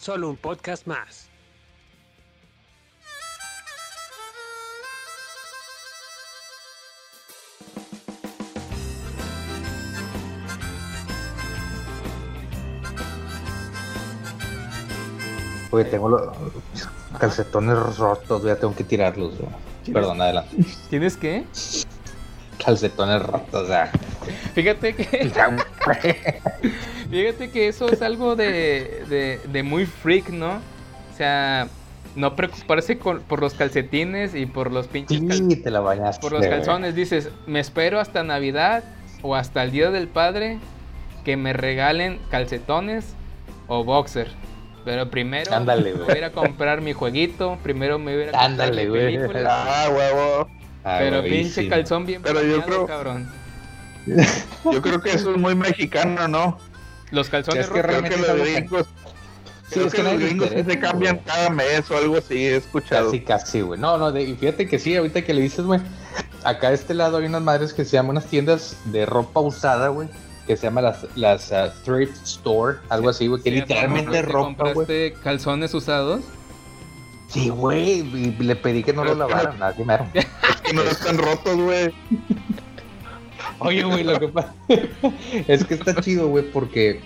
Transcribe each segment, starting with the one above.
solo un podcast más. Oye, tengo los calcetones rotos, ya tengo que tirarlos. Perdón, adelante. ¿Tienes qué? Calcetones rotos, o sea. Fíjate que. Fíjate que eso es algo de, de, de muy freak, ¿no? O sea, no preocuparse con- por los calcetines y por los pinches cal- Sí, te la bañaste. por los calzones. Dices, me espero hasta Navidad o hasta el Día del Padre que me regalen calcetones o boxer. Pero primero Ándale, me voy a ir a comprar mi jueguito. Primero me voy a ir a comprar Ándale, mi película. Ah, huevo. Ah, Pero pinche sí. calzón bien Pero yo creo- cabrón. Yo creo que eso es muy mexicano, ¿no? Los calzones Es que rotos. Creo realmente que los que- gringos, Sí, creo es que que los gringos se cambian cada mes o algo así, he escuchado. Casi, casi, güey. No, no, de- y fíjate que sí, ahorita que le dices, güey. Acá de este lado hay unas madres que se llaman unas tiendas de ropa usada, güey. Que se llaman las, las ah, thrift store, algo así, güey. Que Sí, literalmente es ¿te ropa, güey. compraste calzones usados? Sí, güey. Y le pedí que no lo lavaran, así mero. Es que no están rotos, güey. Oye, güey, lo que pasa es que está chido, güey, porque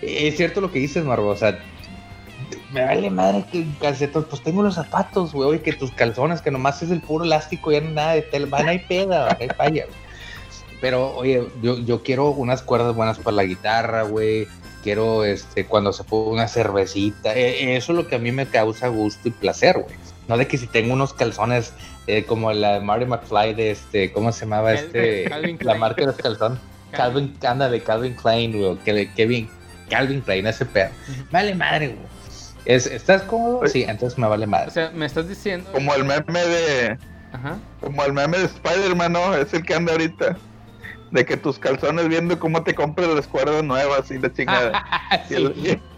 es cierto lo que dices, Marvo. O sea, me vale madre que calcetos, pues tengo los zapatos, güey, que tus calzones, que nomás es el puro elástico, ya no nada de tela, van, hay peda, hay falla, güey. Pero, oye, yo, yo quiero unas cuerdas buenas para la guitarra, güey. Quiero, este, cuando se pone una cervecita. eh, eso es lo que a mí me causa gusto y placer, güey. No de que si tengo unos calzones eh, como la de Marty McFly de este, ¿cómo se llamaba Cal- este? Calvin la marca de los calzones. Calvin, anda de Calvin Klein, güey. Kevin, Calvin Klein, ese pedo. Vale madre, güey. Es, ¿Estás cómodo? Sí, entonces me vale madre. O sea, me estás diciendo. Como el meme de. Ajá. Como el meme de Spider-Man, ¿no? Es el que anda ahorita. De que tus calzones viendo cómo te compras las cuerdas nuevas y la chingada. y, el,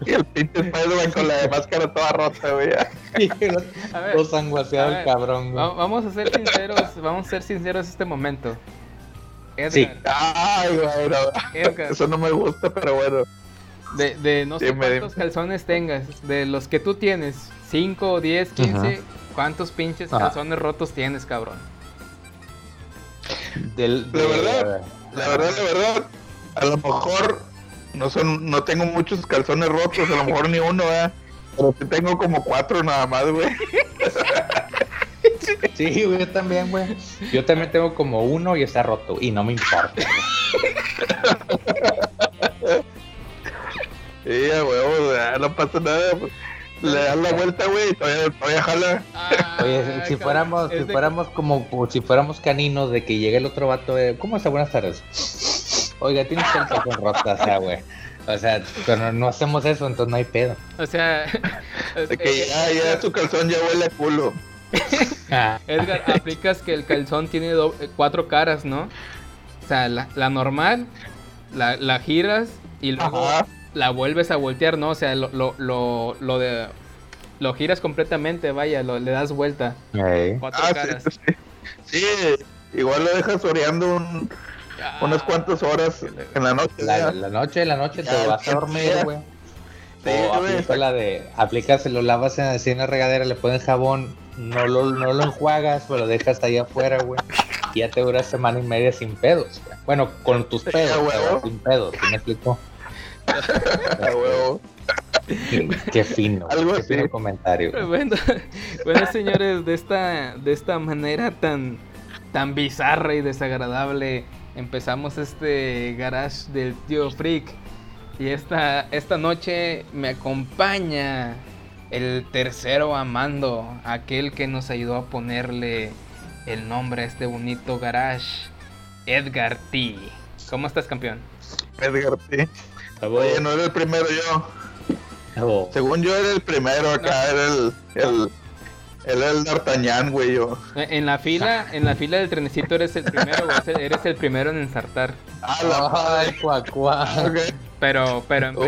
y, y el pinche Spider-Man con la máscara toda rota, güey. Todo sanguaseado el cabrón, güey. va- vamos a ser sinceros, vamos a ser sinceros este momento. Edgar, Sí. Ay, güey, no. Edgar, Eso no me gusta, pero bueno. de, de no sé Dime, cuántos calzones tengas, de los que tú tienes, 5, 10, 15, ¿cuántos pinches Ajá. calzones rotos tienes, cabrón? Del, de- verdad. La verdad, la verdad, a lo mejor no son, no tengo muchos calzones rotos, a lo mejor ni uno, ¿eh? Pero sí tengo como cuatro nada más, güey. Sí, güey, yo también, güey. Yo también tengo como uno y está roto. Y no me importa. Sí, huevo, o sea, no pasa nada. Pues. Le das la vuelta, güey, todavía, todavía jala. Oye, Ah, si cabrón, fuéramos, si de- fuéramos como, como si fuéramos caninos de que llegue el otro vato de, ¿cómo está? Buenas tardes. Oiga, tienes el calzón roto, o sea, güey. O sea, pero no, hacemos eso, entonces no hay pedo. O sea, De que ya, ya su calzón ya huele a culo. Ah, Edgar, aplicas que el calzón tiene eh, cuatro caras, ¿no? O sea, la, la normal, la, la giras y luego Ajá. La vuelves a voltear, ¿no? O sea, lo, lo, lo, lo de... Lo giras completamente, vaya, lo, le das vuelta. Cuatro Ah, caras. sí, sí. Sí, igual lo dejas oreando un- Ah, unas cuantas horas en la noche. La, la noche, la noche te Ya, vas a dormir, güey. Sí, o güey, aplica la de, aplicas, lo lavas en, así en la regadera, le pones jabón, no lo, no lo enjuagas, pero lo dejas ahí afuera, güey. Y ya te dura semana y media sin pedos, güey. Bueno, con tus pedos, sin pedos, ¿sí me explico? Huevo. Qué fino, Algo qué así. fino comentario. Bueno, bueno, señores, de esta, de esta manera tan, tan bizarra y desagradable empezamos este garage del tío Freak. Y esta, esta noche me acompaña el tercero amando, aquel que nos ayudó a ponerle el nombre a este bonito garage, Edgar T. ¿Cómo estás, campeón? Edgar, sí. Oye, no era el primero yo. Oh. Según yo era el primero acá, era el, el, él era el D'Artagnan, güey, yo. Eh, En la fila, en la fila del trenecito eres el primero, güey, eres- el primero en ensartar. Ah, la madre. Ay, cuac, cuac. Ok. Pero, pero en Uh,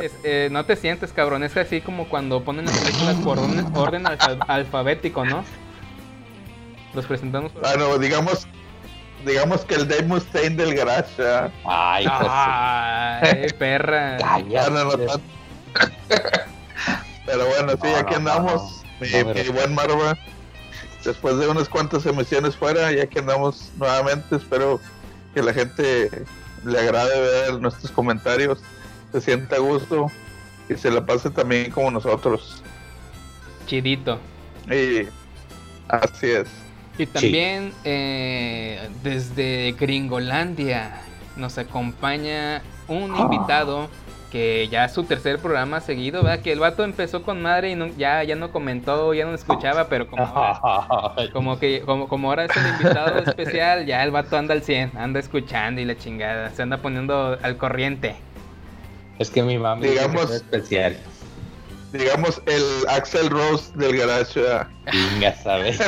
es- eh, no te sientes, cabrón. Es así como cuando ponen las películas por orden, orden alfa- alfabético, ¿no? Los presentamos por Ah, no, digamos, digamos que el Dave Mustaine del garage, ah. Ay, pues, Ay, perra. No, no cállate. Pero bueno, sí, No, aquí no, andamos. no, Mi, mi buen Marva. Después de unas cuantas emisiones fuera, ya que andamos nuevamente, espero que la gente le agrade ver nuestros comentarios, se sienta a gusto y se la pase también como nosotros. Chidito. Y así es. Y también eh, desde Gringolandia nos acompaña un Ah. invitado que ya es su tercer programa seguido, ¿verdad? Que el vato empezó con madre y no- ya, ya no comentó, ya no escuchaba, pero como ahora, como que como, como ahora es el invitado especial, ya el vato anda al 100, anda escuchando y la chingada, se anda poniendo al corriente. Es que mi que Digamos- soy especial. Digamos el Axel Rose del garage. ah. Venga, ¿sabes?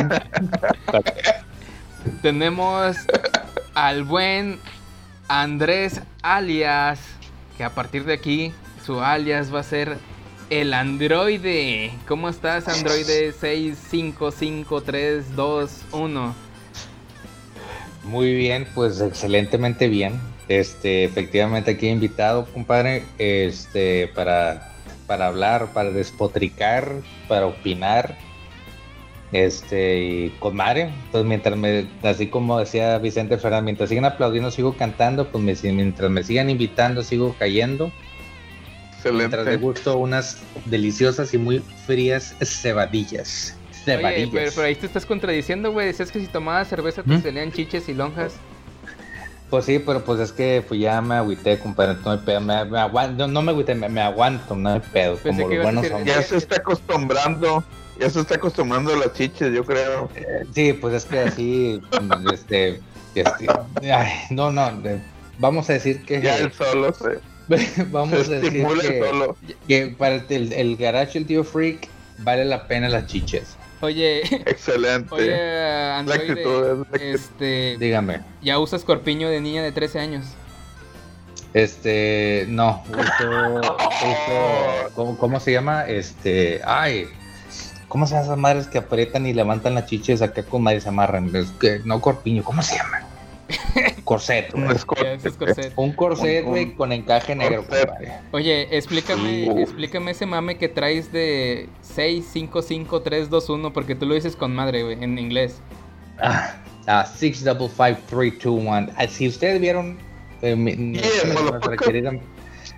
Tenemos al buen Andrés alias, que a partir de aquí su alias va a ser el androide. ¿Cómo estás, androide 655321? Muy bien, pues excelentemente bien. Este, efectivamente aquí invitado, compadre, este, para, para hablar, para despotricar, para opinar. Este, y con Mario, pues mientras me, así como decía Vicente Fernández, mientras sigan aplaudiendo, sigo cantando, pues me- mientras me sigan invitando, sigo cayendo. Mientras de Excelente. gusto unas deliciosas y muy frías cebadillas. Oye, Cebadillas. pero, pero ahí te estás contradiciendo, güey. Decías que si tomabas cerveza te ¿Mm? salían chiches y lonjas. Pues sí, pero pues es que pues ya me agüité, compadre, no hay pedo, me, me aguanto, no, no me agüité, me, me aguanto, no hay pedo, Pensé como que los buenos decir- hombres. Ya se está acostumbrando. Ya se está acostumbrando a las chiches, yo creo. Sí, pues es que así, este, este, ay, no, no, de- vamos a decir que, Ya el solo se, vamos se a decir que, solo. que para el, el garage el tío freak vale la pena las chiches, Oye, Excelente. oye, La androide, actitud, es la actitud. este, dígame, ya usas corpiño de niña de 13 años. este, no, uso, uso- ¿cómo, cómo se llama? Este, ay, ¿cómo se llaman esas madres que aprietan y levantan las chiches acá con madres se amarran? Es que, no corpiño, ¿cómo se llama? Corset, güey. Un es corset. Un corset, Un- güey, un con encaje negro. Oye, explícame, Sí. explícame ese mame que traes de 655321 porque tú lo dices con madre, güey, en inglés. Ah, ah, six double five three two one. Ah, Si ustedes vieron eh, mi- nuestra, nuestra motherfucker. querida,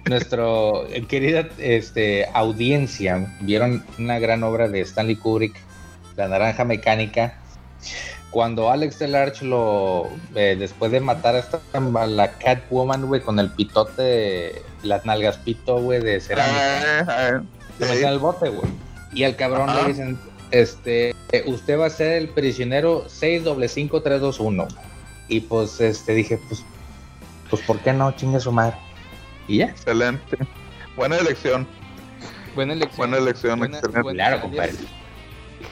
nuestro eh, querida este, audiencia, vieron una gran obra de Stanley Kubrick, La Naranja Mecánica. Cuando Alex Delarge lo eh, después de matar a esta a la Catwoman, güey, con el pitote, las nalgas pito, güey, de cerámica. Ah, Se metió al bote, güey. Y al cabrón Ajá. le dicen, este, usted va a ser el prisionero 655321. Y pues, este, dije, pues, pues, ¿por qué no? Chingue su madre. Y ya. Excelente. Buena elección. Buena elección. Buena elección, Buena- excelente. buena Claro, compadre.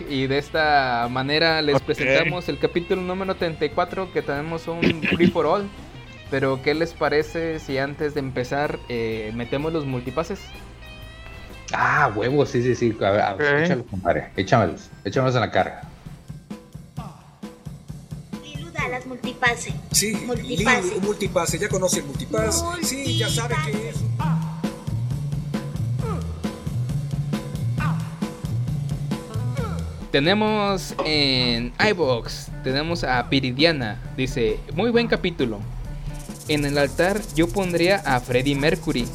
Y de esta manera les presentamos el capítulo número 34 que tenemos un free for all. Pero ¿qué les parece si antes de empezar eh, metemos los multipases? Ah, huevo, sí, sí, sí. A ver, a ver, Ok. échalos, compadre. Échamelos. Échamelos en la carga. Las multipase. Sí, Multipase. Multipase, ya conoce el multipass. Sí, ya sabe que es. Tenemos en iBox, tenemos a Piridiana, dice, muy buen capítulo. En el altar yo pondría a Freddie Mercury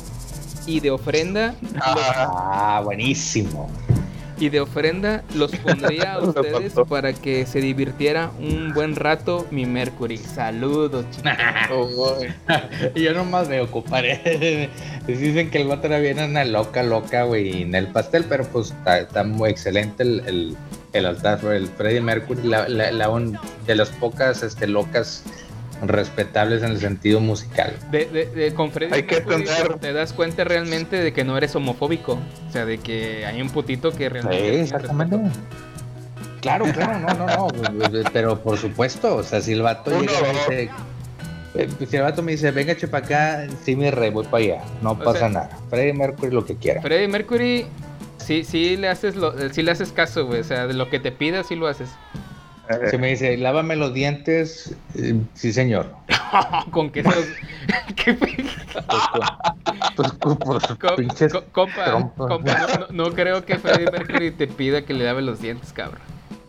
y de ofrenda Ah, buenísimo. y de ofrenda los pondría a Me ustedes para que se divirtiera un buen rato mi Mercury. Saludos, chicos. uy. Yo nomás veo, compadre. Dicen que el vato era bien una loca, loca, güey, en el pastel, pero pues está, está muy excelente el, el, el altar, el Freddie Mercury, la, la- la un- de las pocas este, locas respetables en el sentido musical. De, de- de- con Freddy Hay que Mercury entender. te das cuenta realmente de que no eres homofóbico. O sea, de que hay un putito que Sí, realmente. tiene exactamente. Claro, claro, no, no, no, pero por supuesto, o sea, si el vato Uno, llega y me dice, eh, si el vato me dice, venga, che para acá, sí, mi rey, voy para allá, no O pasa sea- nada. Freddie Mercury lo que quiera. Freddie Mercury, sí, sí le haces lo, sí le haces caso, güey. O sea, de lo que te pida, sí lo haces. Eh, Si me dice, lávame los dientes, eh, sí, señor. con que esos. ¿Qué pe- Pues, pues, pues, co- pinches co- compa, compa, no, no- no creo que Freddie Mercury te pida que le lave los dientes, cabrón.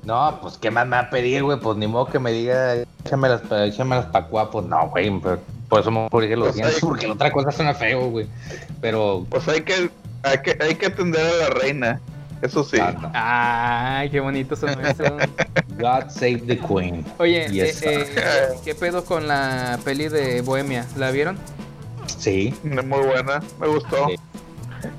No, pues, ¿qué más me va a pedir, güey? Pues ni modo que me diga, échamelas, échamelas pa' cuá, pues no, güey, por, por eso me corrige los Pues dientes, porque la otra cosa suena feo, güey. Pero, Pues hay que, hay que, hay que atender a la reina. Eso sí. ah, no. Ay, qué bonito son eso. God save the Queen. Oye, Yes, eh, eh, ¿qué pedo con la peli de Bohemia? ¿La vieron? Sí, Muy buena. Me gustó. Sí.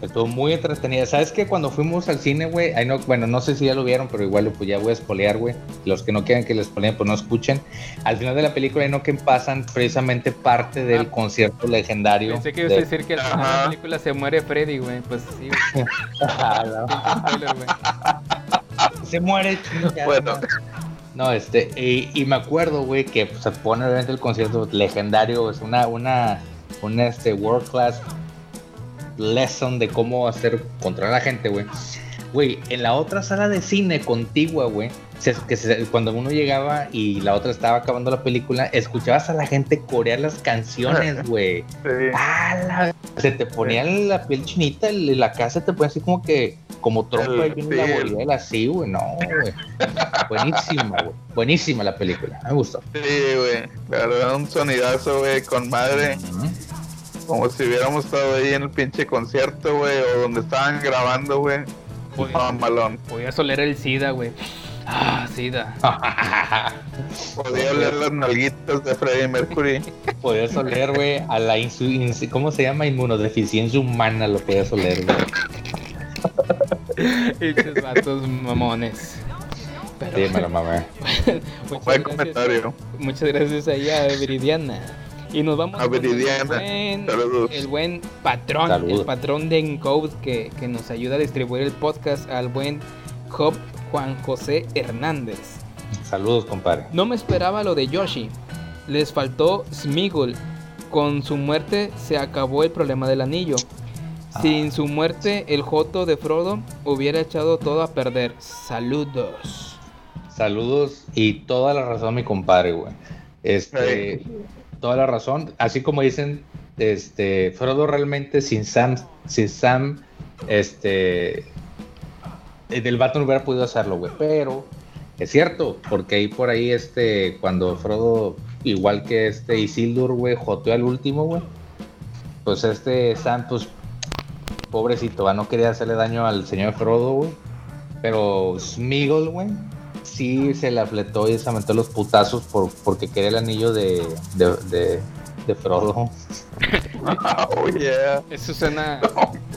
Estuvo muy entretenida. ¿Sabes que Cuando fuimos al cine, güey, no, bueno, no sé si ya lo vieron, pero igual pues ya voy a spoilear, güey. Los que no quieran que les spoileen, pues no escuchen. Al final de la película, ahí no que pasan precisamente parte del Ah. concierto legendario. Pensé que ibas a de- decir que al final de la película se muere Freddy, güey. Pues sí, güey. Ah, no. Se muere. chingada Bueno. No, este, y, y me acuerdo, güey, que pues, se pone obviamente el concierto legendario, es una, una, una este, world class lesson de cómo hacer controlar a la gente, güey. Güey, en la otra sala de cine contigua, güey, cuando uno llegaba y la otra estaba acabando la película, escuchabas a la gente corear las canciones, güey. Sí. Ah, Se te ponía la piel chinita, la casa te ponía así como que, como trompa y El- viene la sí, el- bolera así, güey. No, güey. Buenísima, güey. Buenísima la película. Me gustó. Sí, güey. La verdad, un sonidazo, güey, con madre. Ujú. Como si hubiéramos estado ahí en el pinche concierto, güey, o donde estaban grabando, güey. Podía- Mamalón. Podías oler el SIDA, güey. Ah, SIDA. Podía oler las nalguitas de Freddie Mercury. Podías oler, güey, a la insu- insu- ¿cómo se llama? Inmunodeficiencia humana, lo podías oler, güey. Pinches vatos mamones. Pero, Sí, me lo mamé. muchas Buen gracias- comentario. Muchas gracias ahí a Viridiana. Y nos vamos A con el buen, el buen patrón, Saludos. el patrón de Encode que, que nos ayuda a distribuir el podcast al buen Job Juan José Hernández. Saludos, compadre. No me esperaba lo de Yoshi. Les faltó Smigol. Con su muerte se acabó el problema del anillo. Sin su muerte, el Joto de Frodo hubiera echado todo a perder. Saludos. Saludos y toda la razón, mi compadre, güey. Este, toda la razón. Así como dicen, este, Frodo realmente sin Sam, sin Sam, este, eh, del vato no hubiera podido hacerlo, güey. Pero es cierto, porque ahí por ahí, este, cuando Frodo, igual que este Isildur, güey, joteó al último, güey. Pues este Sam, pues, pobrecito, no quería hacerle daño al señor Frodo, güey. Pero Smigol, güey, sí se le afletó y se aventó los putazos por, porque quería el anillo de, de, de, de Frodo. Oh, yeah. Eso suena,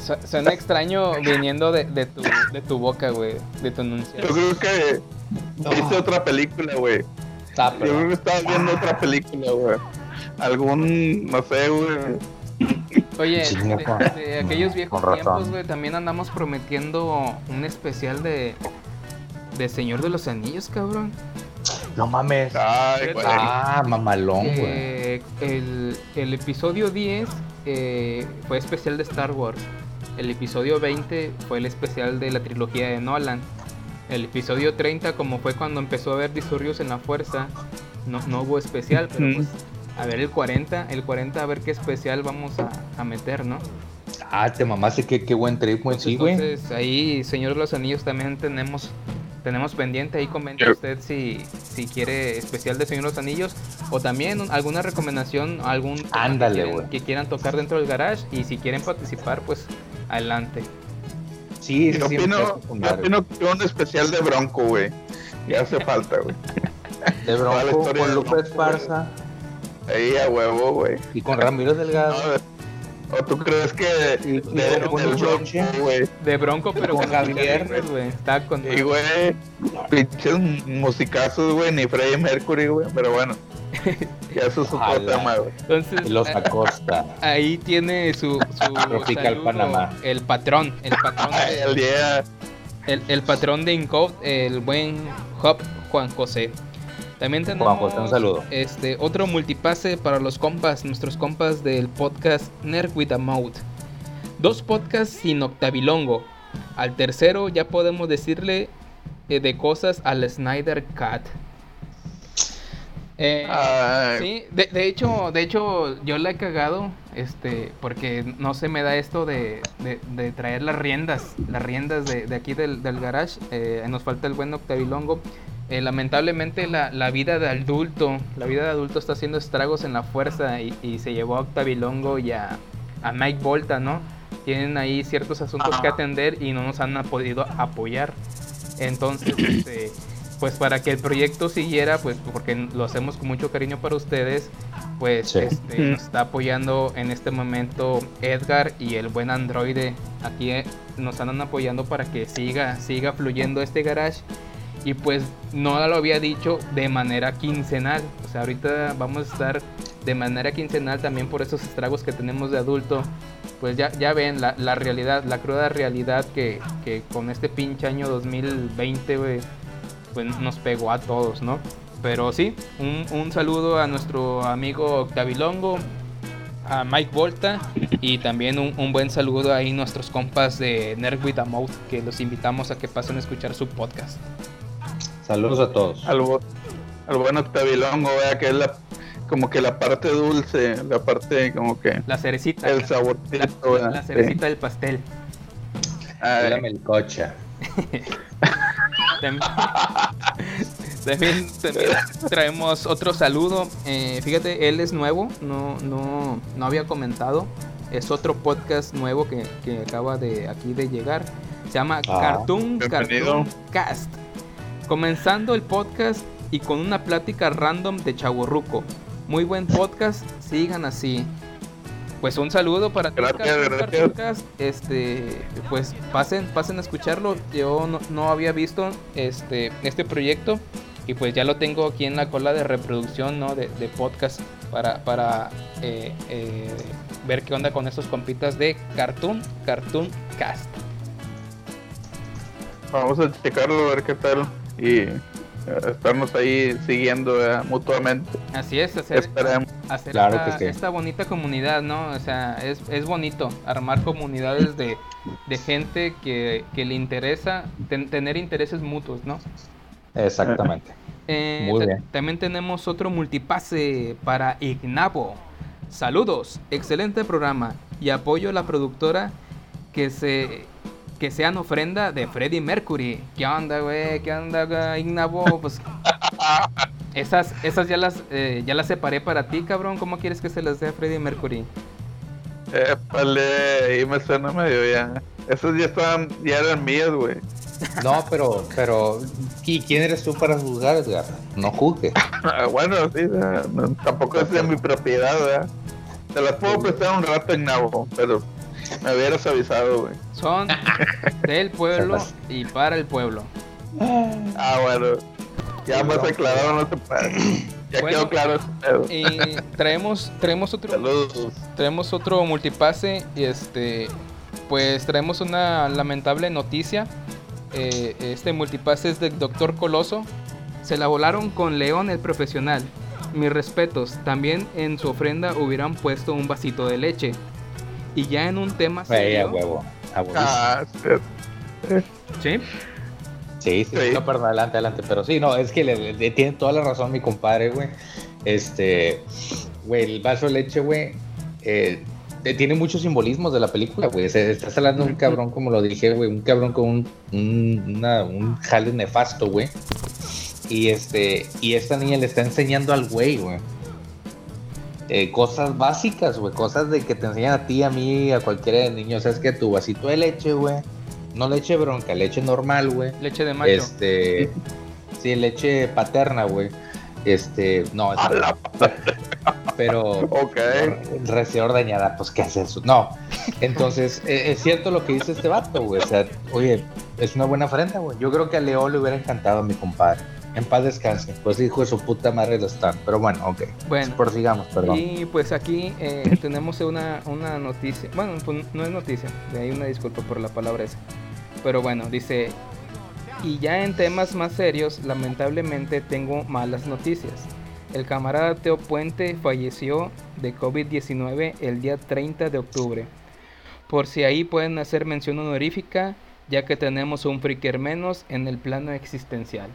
su- suena extraño viniendo de, de tu, de tu boca, güey. De tu Yo enunciado. creo que hice otra película, güey. Ah, Yo creo que estaba viendo otra película, güey. Algún, no sé, güey. Oye, de, Juan. de aquellos viejos tiempos, güey, también andamos prometiendo un especial de, de Señor de los Anillos, cabrón. No mames. Ay, güey. Ah, mamalón, güey. Eh, el, el episodio 10 eh, fue especial de Star Wars. El episodio 20 fue el especial de la trilogía de Nolan. El episodio 30, como fue cuando empezó a haber disturbios en la fuerza, no, no hubo especial, pero Ujú. pues a ver el 40, el 40 a ver qué especial vamos a, a meter, ¿no? Ah, te mamaste, qué, qué buen trip, güey. Sí, güey. Entonces ahí, Señor de los Anillos, también tenemos tenemos pendiente. Ahí comenta Yep. usted si, si quiere especial de Señor de los Anillos o también un- alguna recomendación, algún que Ándale, quieren- güey. que quieran tocar dentro del garage y si quieren participar, pues adelante. Sí, Yo sí, opino, yo opino que un especial de Bronco, güey. Ya hace falta, güey. De Bronco con Lupe Esparza Ahí a huevo, güey. y con Ramiro Delgado. No, ¿O tú crees que de, de, Bronco, choche. güey? De Bronco, pero Con Javier. Güey. Está con. Y güey, pinches musicazos, güey, ni Freddie Mercury, güey, pero bueno. Ya eso es otro Ojalá. tema, güey. Entonces, Los Acosta. ahí tiene su, su Tropical saludo, Panamá. el patrón, el patrón, Ay, de, el día. el, el patrón de Incode, el buen Hop Juan José. También tenemos Juan José, un saludo. este otro multipase para los compas, nuestros compas del podcast Nerd with a Mouth. Dos podcasts sin octavilongo. Al tercero ya podemos decirle eh, de cosas al Snyder Cat. Eh, Sí, de, de hecho, de hecho, yo la he cagado, este, porque no se me da esto de, de- de traer las riendas, las riendas de, de aquí del, del garage. eh, nos falta el buen Octavilongo. Eh, lamentablemente la, la vida de adulto, la vida de adulto está haciendo estragos en la fuerza y, y se llevó a Octavilongo y a, a Mike Volta, ¿no? Tienen ahí ciertos asuntos que atender y no nos han podido apoyar. Entonces, este, pues para que el proyecto siguiera, pues porque lo hacemos con mucho cariño para ustedes, pues Sí. este, nos está apoyando en este momento Edgar y el buen androide aquí eh, nos andan apoyando para que siga, siga fluyendo este garage. Y pues no lo había dicho de manera quincenal. O sea, ahorita vamos a estar de manera quincenal también por esos estragos que tenemos de adulto. Pues ya, ya ven la, la realidad, la cruda realidad que, que con este pinche año 2020, güey, pues nos pegó a todos, ¿no? Pero sí, un, un saludo a nuestro amigo Octavilongo, a Mike Volta y también un, un buen saludo ahí a nuestros compas de Nerd with a Mouth que los invitamos a que pasen a escuchar su podcast. Saludos a todos. al, al buen Octavilongo, vea que es la como que la parte dulce, la parte como que La cerecita. el la- saborcito, la, la Sí. cerecita del pastel. Ay, La melcocha. También, también- también traemos otro saludo. Eh, fíjate, él es nuevo, no, no, no había comentado. Es otro podcast nuevo que, que acaba de aquí de llegar. Se llama Ah, Cartoon bienvenido. Cartoon Cast. Comenzando el podcast y con una plática random de Chaborruco. Muy buen podcast, sigan así. Pues un saludo para ti. Este, pues pasen, pasen a escucharlo. Yo no, no había visto este, este proyecto y pues ya lo tengo aquí en la cola de reproducción, ¿no? De, de podcast para, para eh, eh, ver qué onda con esos compitas de Cartoon, Cartoon Cast. Vamos a checarlo a ver qué tal y eh, estarnos ahí siguiendo ¿verdad? mutuamente. Así es, hacer, Esperemos. hacer Claro esta, que sí. esta bonita comunidad, ¿no? O sea, es, es bonito armar comunidades de, de gente que, que le interesa, ten- tener intereses mutuos, ¿no? Exactamente. Eh, Muy bien. También tenemos otro multipase para Ignavo. Saludos, excelente programa y apoyo a la productora que se que sean ofrenda de Freddie Mercury. ¿Qué onda, güey? ¿Qué onda, güey? Ignavo? Pues esas esas ya las eh, ya las separé para ti, cabrón. ¿Cómo quieres que se las dé a Freddie Mercury? Épale, ahí me suena medio ya. Esos ya estaban, ya eran míos, güey. No, pero, pero, ¿y quién eres tú para juzgar, Edgar? No juzgue. Ah, bueno, sí, tampoco es de mi propiedad, ¿verdad? Te las puedo prestar un rato en Nabo, pero me hubieras avisado, güey. Son del pueblo y para el pueblo. Ah, bueno. Ya más aclarado no te puede. Ya Bueno. quedó claro ese pedo. Y traemos traemos otro Saludos. Traemos otro multipase y este pues traemos una lamentable noticia. Eh, este multipase es del Doctor Coloso. Se la volaron con León el profesional. Mis respetos. También en su ofrenda hubieran puesto un vasito de leche. Y ya en un tema Güey, a serio. huevo. a huevo. Ah, sí. ¿Sí? Sí, sí, Sí. no, perdón, adelante, adelante. Pero sí, no, es que le, le- tiene toda la razón mi compadre, güey. Este, güey, el vaso de leche, güey, eh, eh, tiene muchos simbolismos de la película, güey. Se- Estás hablando de un cabrón, como lo dije, güey, un cabrón con un, un, una- un jale nefasto, güey. Y este, y esta niña le está enseñando al güey, güey. Eh, cosas básicas, güey, cosas de que te enseñan a ti, a mí, a cualquiera de niños. Es que tu vasito de leche, güey, no leche bronca, leche normal, güey. Leche de macho. Este, sí, leche paterna, güey. Este, no, A la pero Ok. recién ordeñada, pues ¿qué es eso? No, entonces eh, es cierto lo que dice este vato, güey. O sea, oye, es una buena ofrenda, güey. Yo creo que a Leo le hubiera encantado a mi compadre. En paz descanse, pues hijo de su puta madre lo están. Pero bueno, ok. Bueno. Prosigamos, perdón. Y pues aquí eh, tenemos una, una noticia. Bueno, pues no es noticia. De ahí una disculpa por la palabra esa. Pero bueno, dice. Y ya en temas más serios, lamentablemente tengo malas noticias. El camarada Teo Puente falleció de COVID-19 el día 30 de octubre. Por si ahí pueden hacer mención honorífica, ya que tenemos un freaker menos en el plano existencial.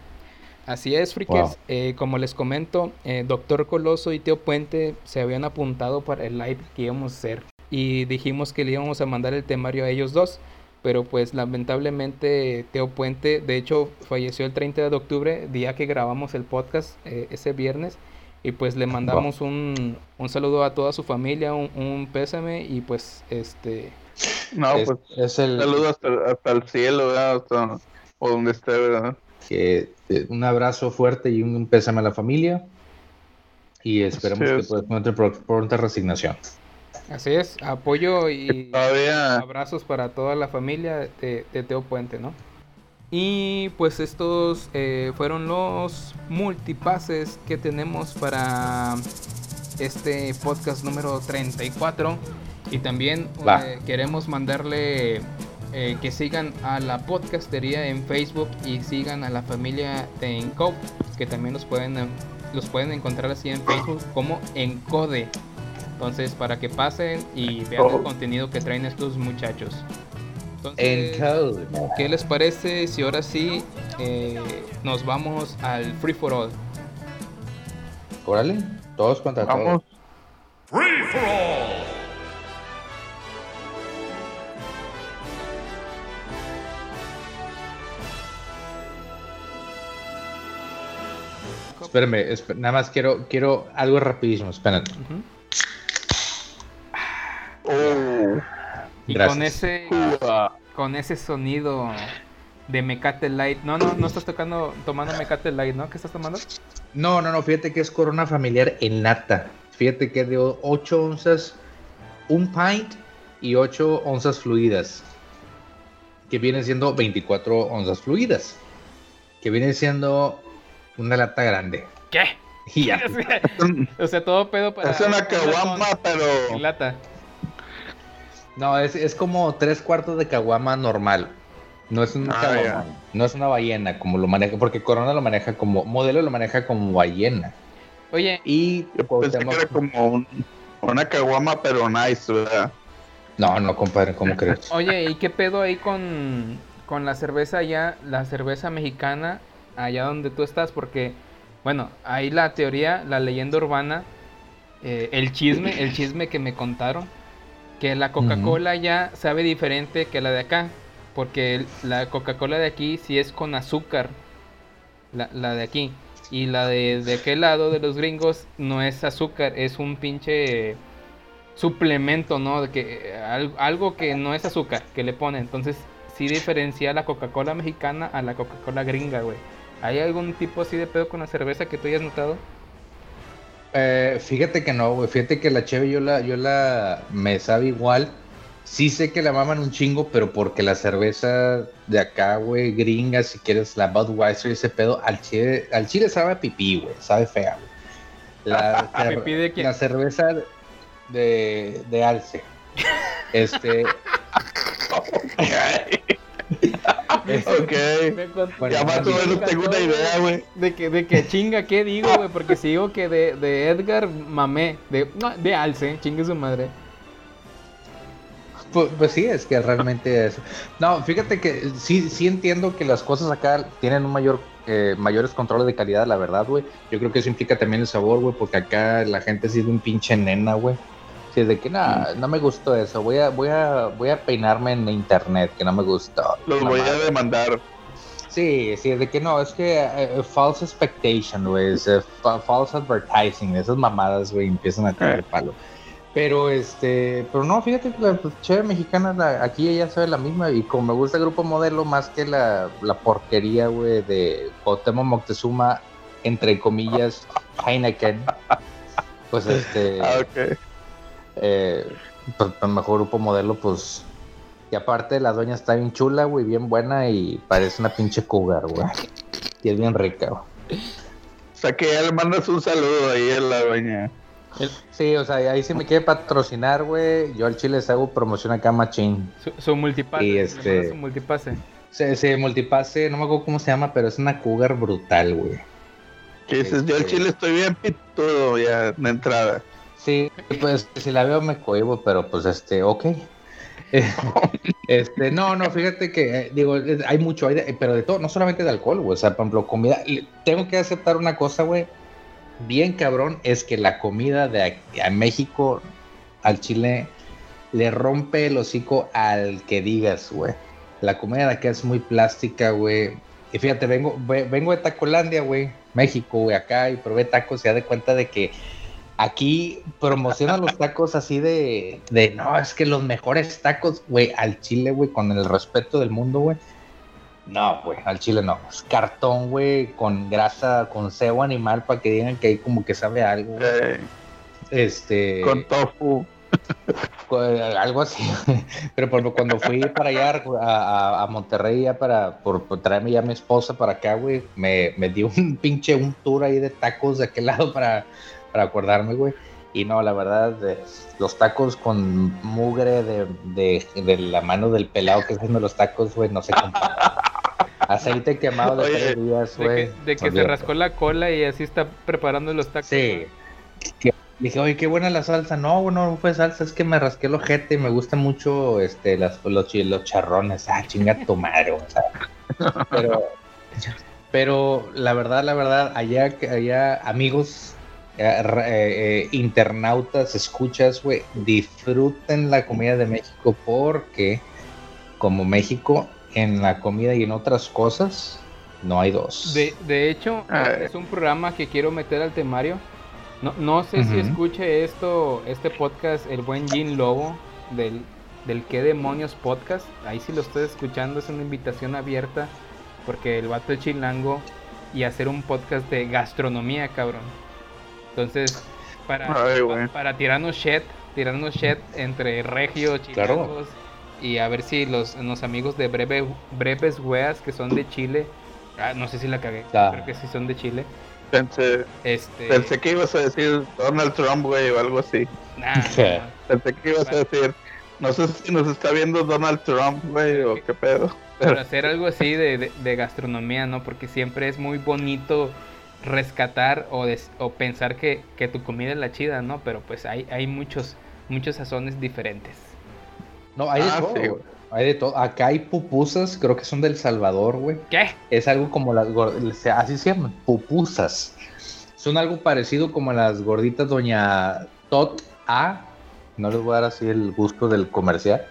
Así es, freakers. Wow. Eh, como les comento, eh, Doctor Coloso y Teo Puente se habían apuntado para el live que íbamos a hacer. Y dijimos que le íbamos a mandar el temario a ellos dos. Pero pues lamentablemente Teo Puente, de hecho, falleció el 30 de octubre, día que grabamos el podcast eh, ese viernes. Y pues le mandamos un, un saludo a toda su familia, un, un pésame y pues este... No, es, pues es el saludo hasta, hasta el cielo, ¿verdad? Hasta, o donde esté, ¿verdad? Que eh, un abrazo fuerte y un, pésame a la familia. Y esperemos que es. encuentre pro- pronta resignación. Así es, apoyo y todavía, abrazos para toda la familia de, de Teo Puente, ¿no? Y pues estos eh, fueron los multipases que tenemos para este podcast número 34. Y también eh, queremos mandarle eh, que sigan a la podcastería en Facebook y sigan a la familia de Encode, que también los pueden, eh, los pueden encontrar así en Facebook como Encode. Entonces, para que pasen y vean el contenido que traen estos muchachos. Entonces, Encode. ¿qué les parece si ahora sí eh, nos vamos al Free for All? Órale, todos contra todos. Espérame, esp- nada más quiero, quiero algo rapidísimo, espérate. Oh, Y Gracias. con ese con ese sonido de Mecate Light. No, no, no estás tocando tomando Mecate Light, ¿no? ¿Qué estás tomando? No, no, no, fíjate que es corona familiar en nata. Fíjate que de 8 onzas, un pint y 8 onzas fluidas. Que vienen siendo 24 onzas fluidas. Que viene siendo una lata grande. ¿Qué? Y ya. o sea, todo pedo para es una caguama, en pero lata. No, es, es como tres cuartos de caguama normal. No es una Ah, caguama, ya. no es una ballena como lo maneja, porque Corona lo maneja como, modelo lo maneja como ballena. Oye, Y yo pensé que era como un- una caguama, pero nice, ¿verdad? No, no, compadre, ¿cómo crees? oye, ¿y qué pedo ahí con, con la cerveza allá, la cerveza mexicana, allá donde tú estás? Porque, bueno, ahí la teoría, la leyenda urbana, eh, el chisme, el chisme que me contaron, que la Coca-Cola ya sabe diferente que la de acá. Porque el- la Coca-Cola de aquí sí es con azúcar, la, la de aquí. Y la de, de aquel lado de los gringos no es azúcar, es un pinche suplemento, ¿no? De que eh, al- algo que no es azúcar que le ponen. Entonces, sí diferencia la Coca-Cola mexicana a la Coca-Cola gringa, güey. ¿Hay algún tipo así de pedo con la cerveza que tú hayas notado? Eh, fíjate que no, güey. Fíjate que la cheve yo la, yo la me sabe igual. Sí sé que la maman un chingo, pero porque la cerveza de acá, güey, gringa, si quieres, la Budweiser y ese pedo, al chile, al chile sabe a pipí, güey. Sabe fea, güey. La, ¿A pipí de quién? la cerveza de, de alce. Este. Ok. Bueno, ya más o menos tengo una idea, güey. De que, de que chinga, ¿qué digo, güey? Porque si digo que de, de Edgar mamé, de, no, de Alce, chingue su madre. Pues, pues sí, es que realmente es. No, fíjate que sí, sí entiendo que las cosas acá tienen un mayor, eh, mayores controles de calidad, la verdad, güey. Yo creo que eso implica también el sabor, güey, porque acá la gente sí es un pinche nena, güey. Sí, de que nada, no me gustó eso. Voy a, voy a, voy a peinarme en internet, que no me gustó. Los voy a madre. demandar. Sí, sí, de que no, es que eh, false expectation, güey, es, eh, fa- false advertising, esas mamadas, güey, empiezan a caer palo. Pero este, pero no, fíjate que la cheve mexicana la- aquí ella sabe la misma y como me gusta el grupo modelo más que la, la porquería, güey, de Cuauhtémoc Moctezuma, entre comillas, Heineken, pues este. Ah, ok. Eh, pues el mejor grupo modelo, pues. Y aparte, la dueña está bien chula, güey, bien buena y parece una pinche cougar, güey. Y es bien rica, güey. O sea que ya le mandas un saludo ahí a la doña. Sí, o sea, ahí si me quiere patrocinar, güey, yo al chile les hago promoción acá machín. Su, su multipase. Y este- su multipase. Sí, sí, multipase, no me acuerdo cómo se llama, pero es una cougar brutal, güey. Que dices, yo al Este- chile estoy bien pitudo ya de entrada. Sí, pues si la veo me cohibo, pero pues este, ok. este, no, no, fíjate que, eh, digo, eh, hay mucho, de- pero de todo, no solamente de alcohol, güey, o sea, por ejemplo, comida, tengo que aceptar una cosa, güey, bien cabrón, es que la comida de aquí- a México, al Chile, le rompe el hocico al que digas, güey. La comida de acá es muy plástica, güey. Y fíjate, vengo, ve- vengo de Tacolandia, güey, México, güey, acá, y probé tacos y ya de cuenta de que aquí promocionan los tacos así de, de, no, es que los mejores tacos, güey, al chile, güey, con el respeto del mundo, güey. No, güey, al chile no. Es cartón, güey, con grasa, con cebo animal para que digan que ahí como que sabe algo. Eh, Este. con tofu. co- algo así. Pero por cuando fui para allá a Monterrey, ya para por, por traerme ya a mi esposa para acá, güey, me, me dio un pinche un tour ahí de tacos de aquel lado para, para acordarme, güey. Y no, la verdad, los tacos con mugre de, de, de la mano del pelado que haciendo los tacos, güey, no se compara. Aceite quemado de Oye, tres días, De güey. que, de que se rascó la cola y así está preparando los tacos. Sí. Dije, oye, qué buena la salsa. No, no fue salsa, es que me rasqué el ojete y me gustan mucho este, las, los, los charrones. Ah, chinga tu madre, o sea. Pero, pero la verdad, la verdad, allá, allá amigos, eh, eh, eh, internautas, escuchas, güey, disfruten la comida de México porque, como México, en la comida y en otras cosas, no hay dos. De, de hecho, Ay. es un programa que quiero meter al temario. No, no sé si escuche esto, este podcast, el buen Gin Lobo, del, del ¿Qué demonios podcast? Ahí si lo estoy escuchando es una invitación abierta, porque el vato es chilango y hacer un podcast de gastronomía, cabrón. Entonces, para, Ay, para tirarnos shit, tirarnos shit entre regio, Claro. chilangos, y a ver si los, los amigos de Breve, Breves Weas, que son de Chile, ah, no sé si la cagué, Ah. creo que sí son de Chile, Pensé, este... pensé que ibas a decir Donald Trump, güey, o algo así. nah. Pensé que ibas a decir, no sé si nos está viendo Donald Trump, güey, o qué pedo. Pero hacer algo así de, de- de gastronomía, ¿no? Porque siempre es muy bonito rescatar o, des- o pensar que, que tu comida es la chida, ¿no? Pero pues hay, hay muchos, muchos sazones diferentes. No, hay de Ah, todo. sí, güey. güey. hay de todo. Acá hay pupusas, creo que son del Salvador, güey. ¿Qué? Es algo como las gor- se- así se llaman, pupusas. Son algo parecido como las gorditas Doña Tot A. No les voy a dar así el gusto del comercial.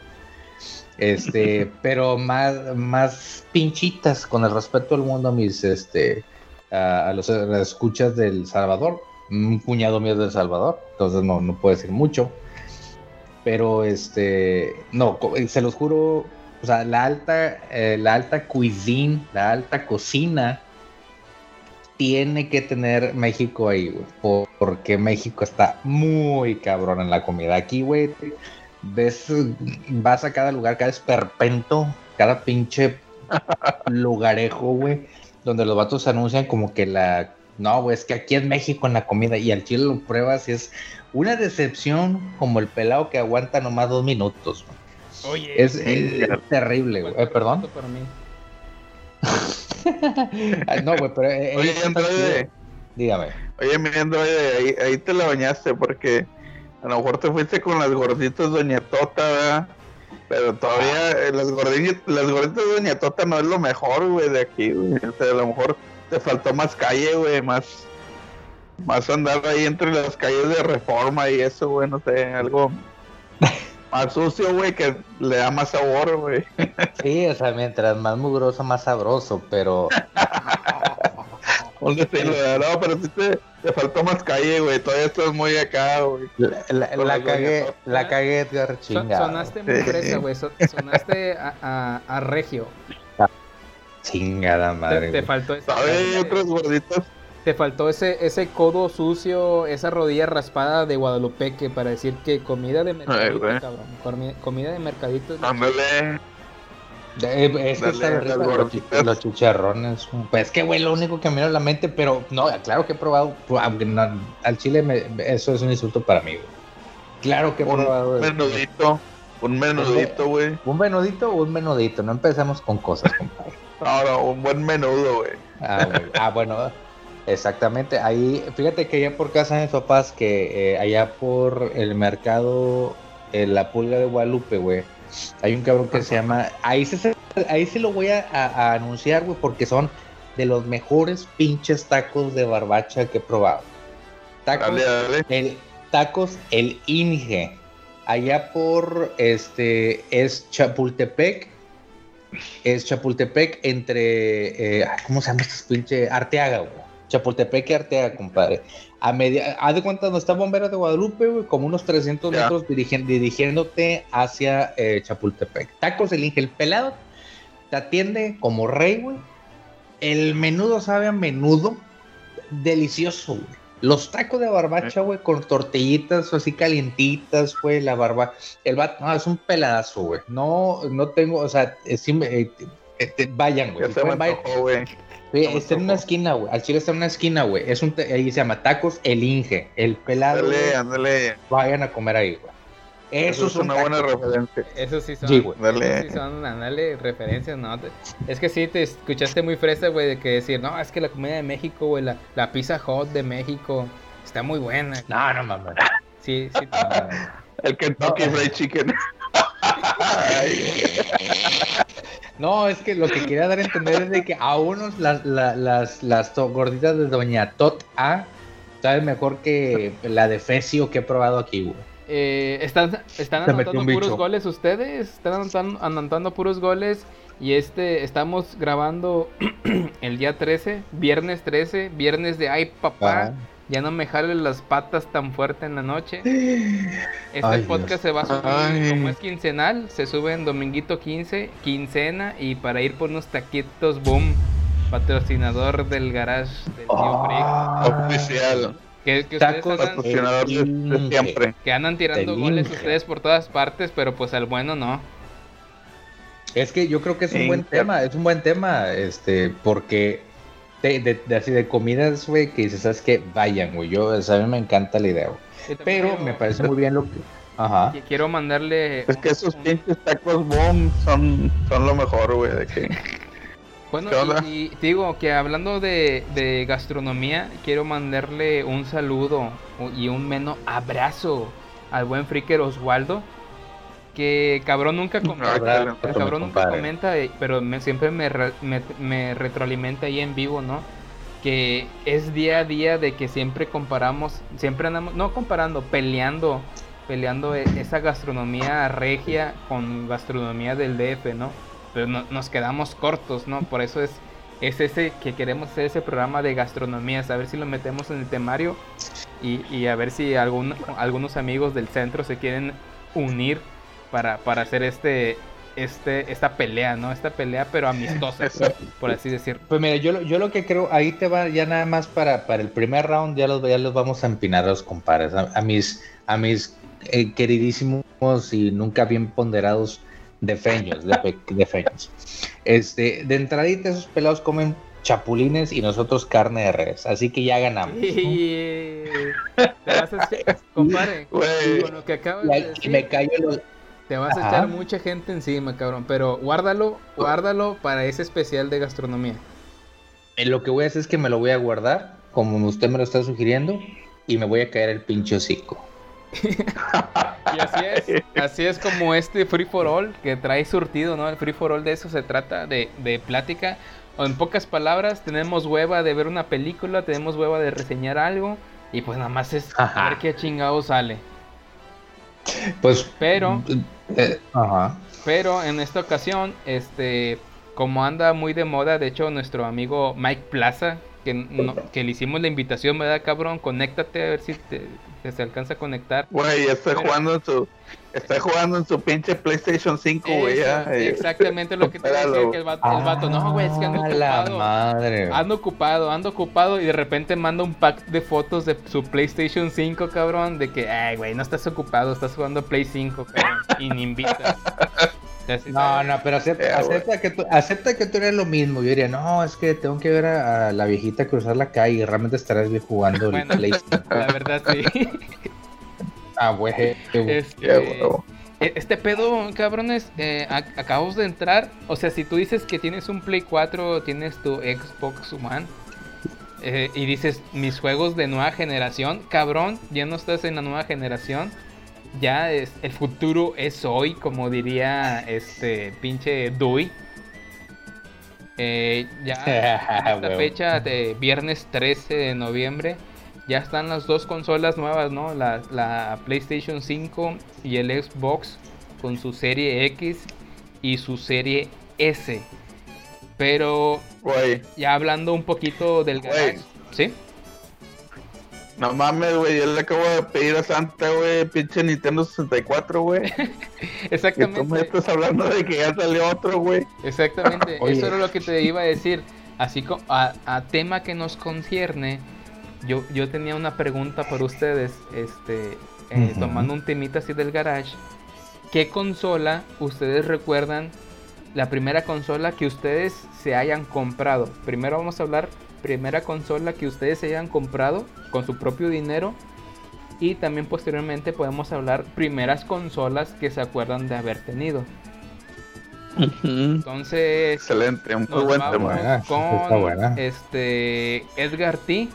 Este, pero más, más pinchitas, con el respeto del mundo mis este a, a los a las escuchas del Salvador. Un cuñado mío es del Salvador, entonces no, no puedo decir mucho. Pero este, no, co- se los juro, o sea, la alta, eh, la alta cuisine, la alta cocina, tiene que tener México ahí, güey. Porque México está muy cabrón en la comida. Aquí, güey, ves, vas a cada lugar, cada esperpento, cada pinche lugarejo, güey, donde los vatos anuncian como que la. No, güey, es que aquí es México en la comida y al chile lo pruebas y es una decepción como el pelado que aguanta nomás dos minutos. güey. Oye, Es, es terrible, güey. Eh, perdón. Para mí. Ah, no, güey, pero. eh, Oye, eh, Androide. chido. Dígame. Oye, mi Androide, ahí, ahí te la bañaste porque a lo mejor te fuiste con las gorditas Doña Tota, ¿verdad? Pero todavía eh, las, gorditas, las gorditas Doña Tota no es lo mejor, güey, de aquí, güey. O sea, a lo mejor te faltó más calle, güey, más, más andar ahí entre las calles de reforma y eso, güey, no sé, algo más sucio, güey, que le da más sabor, güey. Sí, o sea, mientras más mugroso, más sabroso, pero. Un estilo, No, pero sí te, te faltó más calle, güey. Todavía estás muy acá, güey. La, la- la cagué, la cagué, Edgar, Son- chinga. sonaste muy fresa, güey. so- sonaste a, a- a regio. Chingada Te, madre. te güey. faltó eso. ¿Sabes? Otras gorditas. Te faltó ese, ese codo sucio, esa rodilla raspada de Guadalupeque para decir que comida de mercadito, güey. cabrón. Comi- Comida de mercadito. Ándale. Es que Dale, está rico las los, chicharrones. Pues es que, güey, lo único que me viene a la mente, pero no, claro que he probado. pues, aunque no- al chile, me- eso es un insulto para mí, güey. Claro que he probado. Un menudito. Un menudito, güey. ¿Un menudito o un menudito? No empezamos con cosas, compadre. No, no, un buen menudo, güey. Ah, güey. Ah, bueno, exactamente. Ahí, fíjate que allá por casa de mis papás, que eh, allá por el mercado, eh, la pulga de Guadalupe, güey, hay un cabrón que se llama. Ahí se, ahí se lo voy a, a- a anunciar, güey, porque son de los mejores pinches tacos de barbacha que he probado. Tacos, Dale, dale. el, tacos El Inge. Allá por este es Chapultepec. Es Chapultepec entre. eh, ¿Cómo se llama este pinche? Arteaga, güey. Chapultepec y Arteaga, compadre. A media. Haz de cuenta donde está Bombero de Guadalupe, güey, como unos 300 Ya. metros dirigen- dirigiéndote hacia eh, Chapultepec. Tacos El Inge. El pelado te atiende como rey, güey. El menudo sabe a menudo. Delicioso, güey. Los tacos de barbacha, güey, con tortillitas así calientitas, güey, la barba. El vato, no, es un peladazo, güey. No, no tengo, o sea, eh, sí me- eh, eh, vayan, güey. Si vayan. Está en una esquina, güey. Al chile está en una esquina, güey. Es un, ahí se llama Tacos El Inge. El pelado. Ándale, ándale. Vayan a comer ahí, güey. Eso Eso es una buena referencia. Eso sí son, Sí, güey. Dale. eso sí son, ándale, referencias, ¿no? Es que sí, te escuchaste muy fresa, güey, de que decir, no, es que la comida de México, güey, la, la pizza hot de México está muy buena. No, no mames. Sí, sí. te- El Kentucky No. Fried Chicken. No, es que lo que quería dar a entender es de que a unos las, la- las, las to- gorditas de Doña Tot A saben mejor que la de Fecio que he probado aquí, güey. Eh, ¿Están, están anotando puros bicho. goles ustedes? ¿Están anotando, anotando puros goles? Y este, estamos grabando el día 13, viernes 13, viernes de ay papá, Ah. Ya no me jale las patas tan fuerte en la noche. Este Ay, podcast Dios. se va a subir, Ay. como es quincenal, se sube en dominguito 15, quincena, y para ir por unos taquitos, boom, patrocinador del garage del tío Frick. Ah. Oficial. Que, que ustedes Tacos andan, Patrocinador de, siempre. que andan tirando goles ustedes por todas partes, pero pues al bueno no. Es que yo creo que es un buen tema, es un buen tema, este, porque de, de, de- así de comidas, güey, que dices, ¿sabes qué? Vayan, güey, yo, o sea, a mí me encanta la idea, güey. Pero quiero- me parece muy bien lo que... Ajá. qui- Quiero mandarle. Es que un- esos pinches tacos boom son, son lo mejor, güey. De que... Bueno, y, y te digo que hablando de, de gastronomía, quiero mandarle un saludo y un menos abrazo al buen Fricker Oswaldo. Que cabrón nunca comenta, cabrón nunca eh, pero me, siempre me, re- me, me retroalimenta ahí en vivo, ¿no? Que es día a día de que siempre comparamos, siempre andamos, no comparando, peleando, peleando e- esa gastronomía regia con gastronomía del DF, ¿no? Pero no- nos quedamos cortos, ¿no? Por eso es, es ese que queremos hacer ese programa de gastronomía, a ver si lo metemos en el temario y, y a ver si algún, algunos amigos del centro se quieren unir para, para hacer este, este, esta pelea, ¿no? Esta pelea, pero amistosa, por así decirlo. Pues mira, yo, lo- yo lo que creo, ahí te va ya nada más para, para el primer round, ya los, ya los vamos a empinar a los compadres, a, a mis, a mis eh, queridísimos y nunca bien ponderados defeños, de, defeños. Este, de entradita esos pelados comen chapulines y nosotros carne de res, así que ya ganamos. Te vas a Güey. con lo que acabas de decir, me callo los... te vas a echar mucha gente encima, cabrón. Pero guárdalo, guárdalo para ese especial de gastronomía. eh, Lo que voy a hacer es que me lo voy a guardar, como usted me lo está sugiriendo, y me voy a caer el pinche hocico. Y así es, así es como este Free for All que trae surtido, ¿no? El Free for All de eso se trata, de, de plática. O en pocas palabras, tenemos hueva de ver una película, tenemos hueva de reseñar algo. Y pues nada más es Ajá. ver qué chingado sale. Pues... Pero, eh, ajá. pero en esta ocasión, este, como anda muy de moda, de hecho nuestro amigo Mike Plaza, que, no- que le hicimos la invitación, ¿verdad, cabrón? Conéctate a ver si te, te se alcanza a conectar. Güey, está jugando en su. Está jugando en su pinche PlayStation 5, güey. Exactamente lo que te decía Espéralo. que el vato, el vato, no, güey, es que ando Ah, la ocupado. madre. Ando ocupado, ando ocupado y de repente manda un pack de fotos de su PlayStation 5, cabrón, de que, ay, güey, no estás ocupado, estás jugando Play 5, cabrón, y ni invitas. No, no, pero acepta, acepta, que tú, acepta que tú eres lo mismo. Yo diría, no, es que tengo que ver a, a la viejita cruzar la calle y realmente estarás bien jugando el Bueno. Play 5. La verdad, sí. Ah, güey. Este, Ya, huevo. e- este pedo, cabrones, eh, ac- acabamos de entrar. O sea, si tú dices que tienes un Play 4, tienes tu Xbox One. eh, y dices mis juegos de nueva generación, cabrón, ya no estás en la nueva generación. Ya es, el futuro es hoy, como diría este pinche Dewey. Eh, ya en esta fecha de viernes 13 de noviembre ya están las dos consolas nuevas, ¿no? La, la PlayStation 5 y el Xbox con su serie X y su serie S. Pero ya hablando un poquito del garage, ¿sí? No mames, güey. Yo le acabo de pedir a Santa, güey, pinche Nintendo 64, güey. Y tú me Exactamente. estás hablando de que ya salió otro, güey. Exactamente, eso era lo que te iba a decir. Así como a, a tema que nos concierne, yo, yo tenía una pregunta para ustedes, este, eh, tomando un temita así del garage. ¿Qué consola ustedes recuerdan? La primera consola que ustedes se hayan comprado. Primero vamos a hablar primera consola que ustedes se hayan comprado con su propio dinero. Y también posteriormente podemos hablar primeras consolas que se acuerdan de haber tenido. Entonces, Excelente, un muy buen tema. Con está buena. este Edgar T.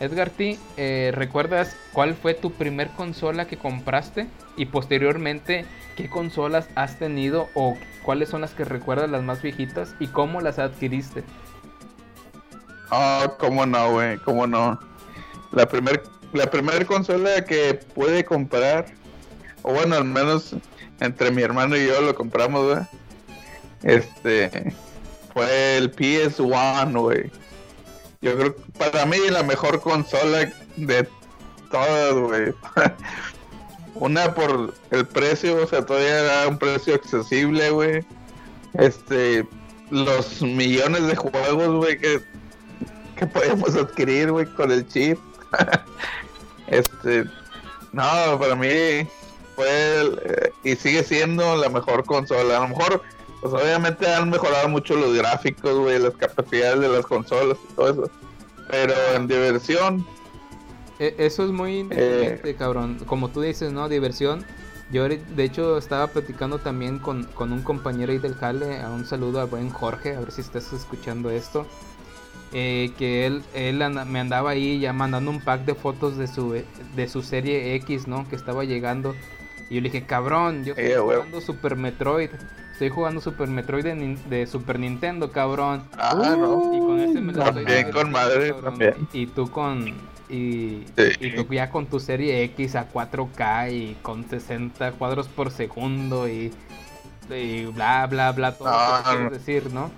Edgar T, eh, ¿recuerdas cuál fue tu primer consola que compraste? Y posteriormente, ¿qué consolas has tenido o cuáles son las que recuerdas las más viejitas y cómo las adquiriste? Oh, cómo no, güey, cómo no. La primer, la primera consola que pude comprar, o bueno, al menos entre mi hermano y yo lo compramos, güey. Este fue el PS1, güey. Yo creo que para mí la mejor consola de todas, güey. Una por el precio, o sea, todavía era un precio accesible, güey. Este, los millones de juegos, güey, que que podemos adquirir, güey, con el chip. este, no, para mí fue el- eh, y sigue siendo la mejor consola. A lo mejor, pues obviamente han mejorado mucho los gráficos, güey, las capacidades de las consolas y todo eso. Pero en diversión, E- Eso es muy independiente, cabrón. Como tú dices, ¿no? Diversión. Yo, de hecho, estaba platicando también con, con un compañero ahí del Jale. A un saludo al buen Jorge, a ver si estás escuchando esto. Eh, que él, él me andaba ahí ya mandando un pack de fotos de su, de su serie X, ¿no? Que estaba llegando. Y yo le dije, cabrón, yo estoy jugando Super Metroid. Estoy jugando Super Metroid de, de Super Nintendo, cabrón. ah, no. Y con ese me lo estoy También con madre, cabrón. también. Y tú con. Y, Sí. y tú ya con tu serie X a 4K y con 60 cuadros por segundo y, y bla, bla, bla, todo lo que No, quieres no. decir, ¿no?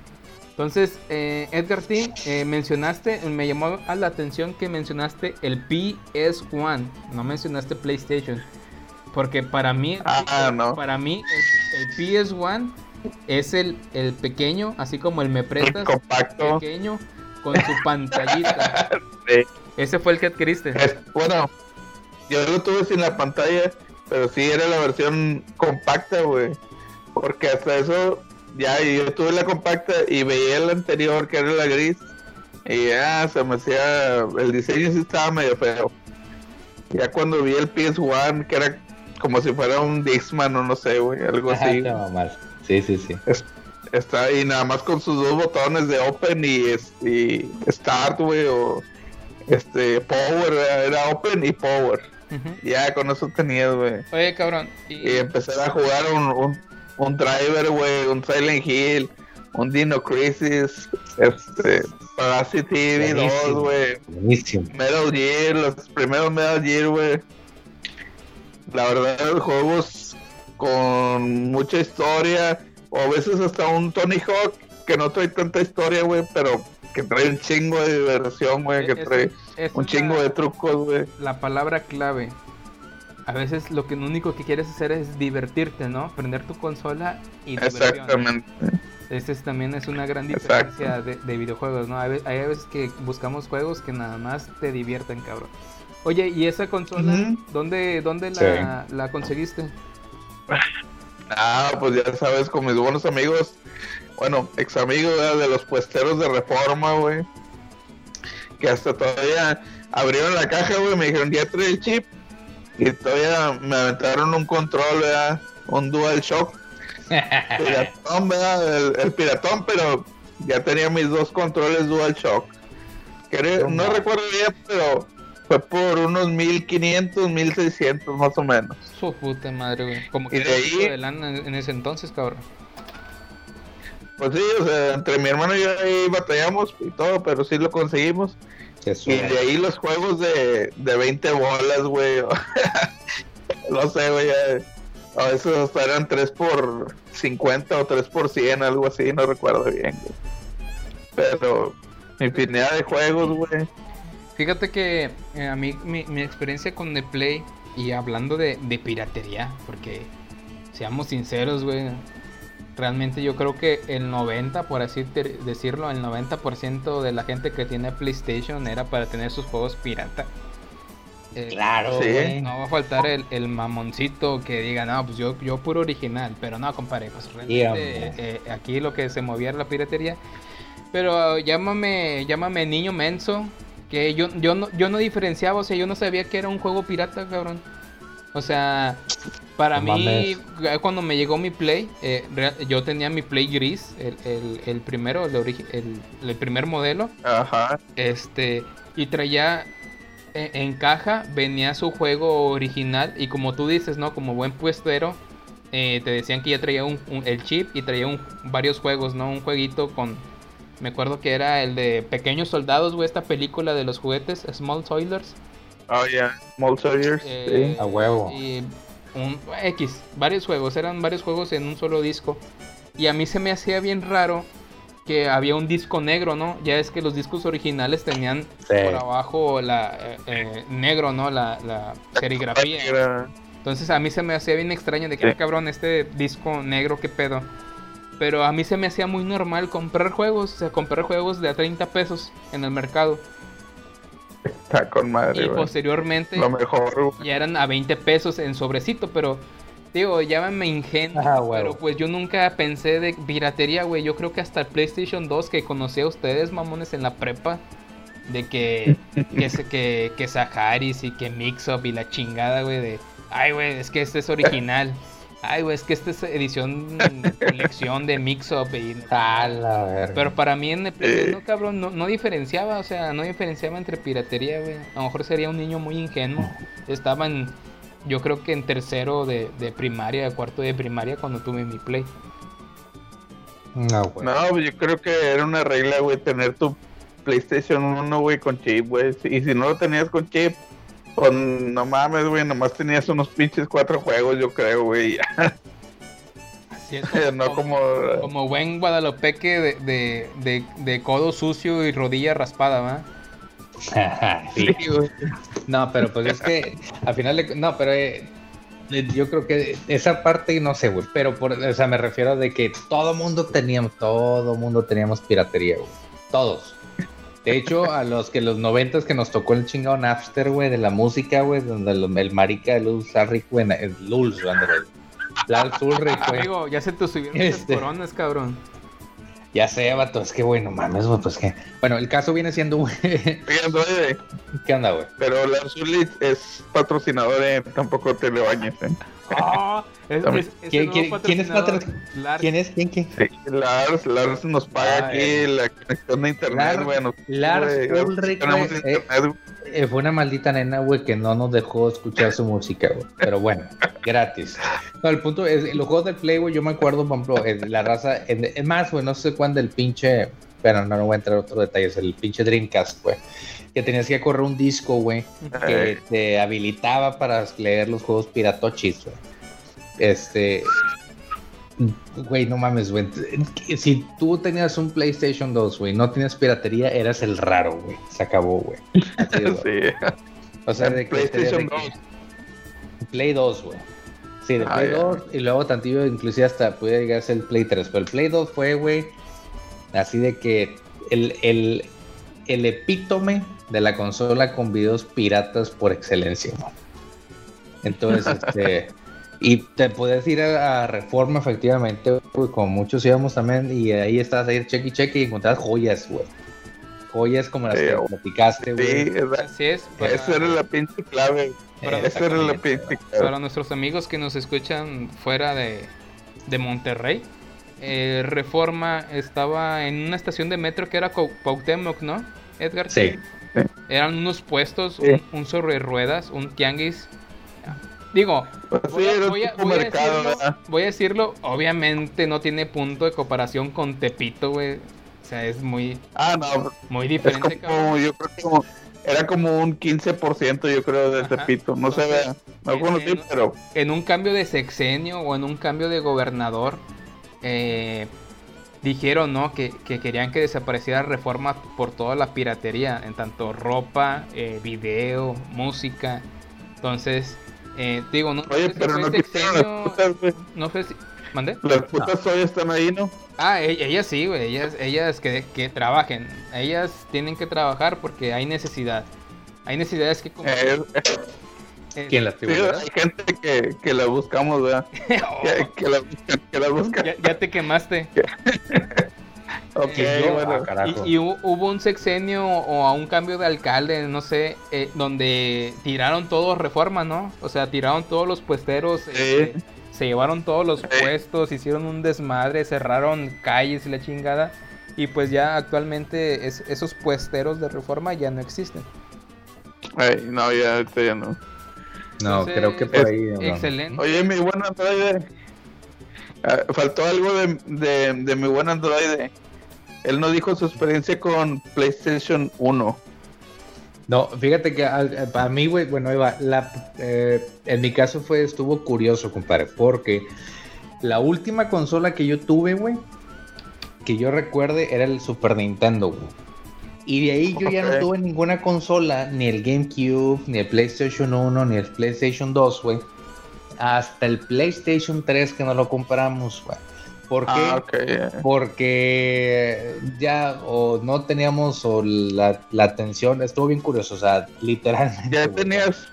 Entonces, eh, Edgar T, eh, mencionaste, me llamó a la atención que mencionaste el PS1, no mencionaste PlayStation. Porque para mí, Ah, no. para mí el, el PS1 es el, el pequeño, así como el me prestas, compacto. pequeño, con su pantallita. Sí. Ese fue el que adquiriste. Es- bueno, yo lo tuve sin la pantalla, pero sí era la versión compacta, güey. Porque hasta eso, ya yo tuve la compacta y veía la anterior, que era la gris, y ya se me hacía. El diseño sí estaba medio feo. Ya cuando vi el PS1, que era como si fuera un Dixman o no sé, güey, algo así. Ajá, no, mal. Sí, sí, sí. Está ahí nada más con sus dos botones de Open y, es- y Start, güey, o este Power, era Open y Power. Ya con eso tenías, güey. Oye, cabrón. Y, Y empezar a jugar un, un, un Driver, güey, un Silent Hill, un Dino Crisis, este, Parasite TV 2, Buenísimo. güey. Buenísimo. Metal Gear, los primeros Metal Gear, güey. La verdad, juegos con mucha historia, o a veces hasta un Tony Hawk que no trae tanta historia, güey, pero que trae un chingo de diversión, güey, que trae un chingo de trucos, güey. La palabra clave. A veces lo que lo único que quieres hacer es divertirte, ¿no? Prender tu consola y diversión. Exactamente. Ese es- también es una gran diferencia de, de videojuegos, ¿no? Hay, ve- hay veces que buscamos juegos que nada más te divierten, cabrón. Oye, ¿y esa consola dónde, dónde la, la conseguiste? Ah, pues ya sabes, con mis buenos amigos, bueno, ex amigos ¿verdad? de los puesteros de reforma, güey. Que hasta todavía abrieron la caja, güey, me dijeron, ya trae el chip. Y todavía me aventaron un control, ¿verdad? Un Dual Shock. piratón, ¿verdad? El, el piratón, pero ya tenía mis dos controles Dual Shock. Creo- no recuerdo bien, pero fue por unos 1500, 1600 más o menos. Su puta madre, güey. Como que Y de ahí- de lana en ese entonces, cabrón. Pues sí, o sea, entre mi hermano y yo ahí batallamos y todo, pero sí lo conseguimos. Qué Y de ahí los juegos de, de 20 bolas, güey. no sé, güey. A veces hasta eran 3 por 50 o 3 por 100, algo así, no recuerdo bien, güey. Pero infinidad de juegos, güey. Fíjate que eh, a mí mi, mi experiencia con The Play y hablando de, de piratería, porque seamos sinceros, güey, realmente yo creo que el 90, por así decirlo, el 90% de la gente que tiene PlayStation era para tener sus juegos pirata. Eh, Claro, Sí. No va a faltar el, el mamoncito que diga, no, pues yo, yo puro original, pero no, compadre, pues realmente eh, aquí lo que se movía era la piratería. Pero llámame, llámame niño menso, que yo, yo, no, yo no diferenciaba, o sea, yo no sabía que era un juego pirata, cabrón. O sea, para No mí, ya cuando me llegó mi Play, eh, yo tenía mi Play gris, el, el, el primero, el, el, el primer modelo. Ajá. Este, y traía e- en caja, venía su juego original. Y como tú dices, ¿no? Como buen puestero, eh, te decían que ya traía un, un- el chip y traía un- varios juegos, ¿no? Un jueguito con. Me acuerdo que era el de Pequeños Soldados, güey, esta película de los juguetes, Small Toilers. Oh, yeah. Small Soldiers. Eh, A huevo. Y un X, varios juegos, eran varios juegos en un solo disco. Y a mí se me hacía bien raro que había un disco negro, ¿no? Ya es que los discos originales tenían Sí. por abajo la eh, eh, negro, ¿no? La, la serigrafía. sí. Entonces a mí se me hacía bien extraño de que, Sí. "Ah, cabrón, este disco negro, qué pedo. Pero a mí se me hacía muy normal comprar juegos, o sea, comprar juegos de a 30 pesos en el mercado. Está con madre, Y güey. posteriormente Lo mejor, ya eran a 20 pesos en sobrecito, pero digo, llámame ingenuo, Ah, pero pues yo nunca pensé de piratería, güey. Yo creo que hasta el PlayStation 2 que conocí a ustedes, mamones, en la prepa, de que que, se- que, que Saharis y que Mix-Up y la chingada, güey, de, ay, güey, es que este es original. Ay, güey, es que esta es edición, colección de Mix-Up y... Verga. Pero para mí en el Play, no, cabrón, no, no diferenciaba, o sea, no diferenciaba entre piratería, güey. A lo mejor sería un niño muy ingenuo. Estaba en, yo creo que en tercero de, de primaria, cuarto de primaria cuando tuve mi Play. No, güey. No, pues yo creo que era una regla, güey, tener tu PlayStation 1, güey, con chip, güey. Y si no lo tenías con chip, pues no mames, güey, nomás tenías unos pinches cuatro juegos, yo creo, güey. Así es, no como... como buen guadalopeque de, de, de, de codo sucio y rodilla raspada, ¿va? Sí. No, pero pues es que al final de- no, pero eh, eh, yo creo que esa parte no sé, güey, pero por, o sea, me refiero a de que todo mundo teníamos, todo mundo teníamos piratería, güey. Todos. De hecho, a los que los noventas que nos tocó el chingado Napster, güey, de la música, güey, donde el, el marica de Luz Ulrich, güey, el Luz. Lars Ulrich, güey. Amigo, ya se te subieron Este. coronas, cabrón. Ya sé, vato, es que, güey, no mames, güey, pues que. Bueno, el caso viene siendo, güey. ¿Qué onda, güey? pero la Zulit es patrocinador de tampoco te le bañes, ¿eh? Ah, es, También. es- es ¿Quién- es Lars. ¿Quién es? ¿Quién, quién? Sí, Lars, Lars nos paga Ah, aquí eh. la conexión de internet, Lars- nos- Lars güey, Ulrich, tenemos güey, internet, güey. Eh, fue una maldita nena, güey, que no nos dejó escuchar su música, güey. Pero bueno, gratis. No, el punto es, los juegos del Play, güey, yo me acuerdo, por ejemplo, eh, la raza, eh, es más, güey, no sé cuándo el pinche, pero no, no voy a entrar en otros detalles, el pinche Dreamcast, güey, que tenías que correr un disco, güey, que te habilitaba para leer los juegos piratochis, güey. Este, Güey, no mames, güey. Si tú tenías un PlayStation 2, güey, no tenías piratería, eras el raro, güey. Se acabó, güey. Sí. O sea, de que PlayStation de que- 2. Play 2, güey. Sí, de Ah, Play ya. 2 y luego tantillo inclusive hasta pudiera llegar a ser el Play 3. Pero el Play 2 fue, güey, así de que el, el, el epítome de la consola con videos piratas por excelencia, güey. Entonces, este... Y te puedes ir a, a Reforma, efectivamente, güey, como muchos íbamos también, y ahí estás ahí, cheque y cheque, y encontrás joyas, güey. Joyas como las Sí, que platicaste, güey. Sí, Así es. Para, esa era la pinche clave. Para- Esa era la pinche clave. para nuestros amigos que nos escuchan fuera de, de Monterrey, eh, Reforma estaba en una estación de metro que era Cuauhtémoc, ¿no? Edgar. Sí. Eran unos puestos, Sí. un, un sobre ruedas, un tianguis. Digo, Pues voy a, era voy a- tipo voy a mercado, decirlo, ¿verdad? voy a decirlo, obviamente no tiene punto de comparación con Tepito, güey. O sea, es muy, Ah, no, muy es diferente, cabrón. como, yo creo que como, era como un 15% yo creo de Ajá. Tepito, no sé, Entonces, no en- conocí, en- pero en un cambio de sexenio o en un cambio de gobernador, eh, dijeron ¿no? que, que querían que desapareciera reforma por toda la piratería, en tanto ropa, eh, video, música. Entonces, eh, digo, no, oye, sé si pero fue no quitaron las sexenio- putas, güey. no sé si... ¿Mandé? Las putas todavía están ahí, ¿no? Ah, e- ellas sí, güey, ellas, ellas que, que trabajen. Ellas tienen que trabajar porque hay necesidad. Hay necesidades que... como- Eh, eh, ¿Quién las sí, hay gente que, que la buscamos, ¿verdad? oh, Que, que la buscan, que la buscan. ya, ya te quemaste. Ok, Eh, yo- bueno. ah, carajo. Y, y hu- hubo un sexenio o a un cambio de alcalde, no sé, eh, donde tiraron todos reforma, ¿no? O sea, tiraron todos los puesteros, este, se llevaron todos los Sí. puestos, hicieron un desmadre, cerraron calles y la chingada. Y pues ya actualmente es- esos puesteros de reforma ya no existen. Ay, no, ya, ahorita ya no. No, Entonces, creo que por ahí. no. Excelente. Oye, mi buen androide. ah, faltó algo de, de, de mi buen androide. Él no dijo su experiencia con PlayStation 1. No, fíjate que al- para mí, güey, bueno, ahí va. La, eh, en mi caso fue, estuvo curioso, compadre, porque la última consola que yo tuve, güey, que yo recuerde, era el Super Nintendo, güey. Y de ahí yo ya no tuve ninguna consola, ni el GameCube, ni el PlayStation 1, ni el PlayStation 2, güey. Hasta el PlayStation 3 que no lo compramos, güey. ¿Por qué? Ah, porque ya o no teníamos o la, la atención, estuvo bien curioso, o sea, literalmente. Ya tenías,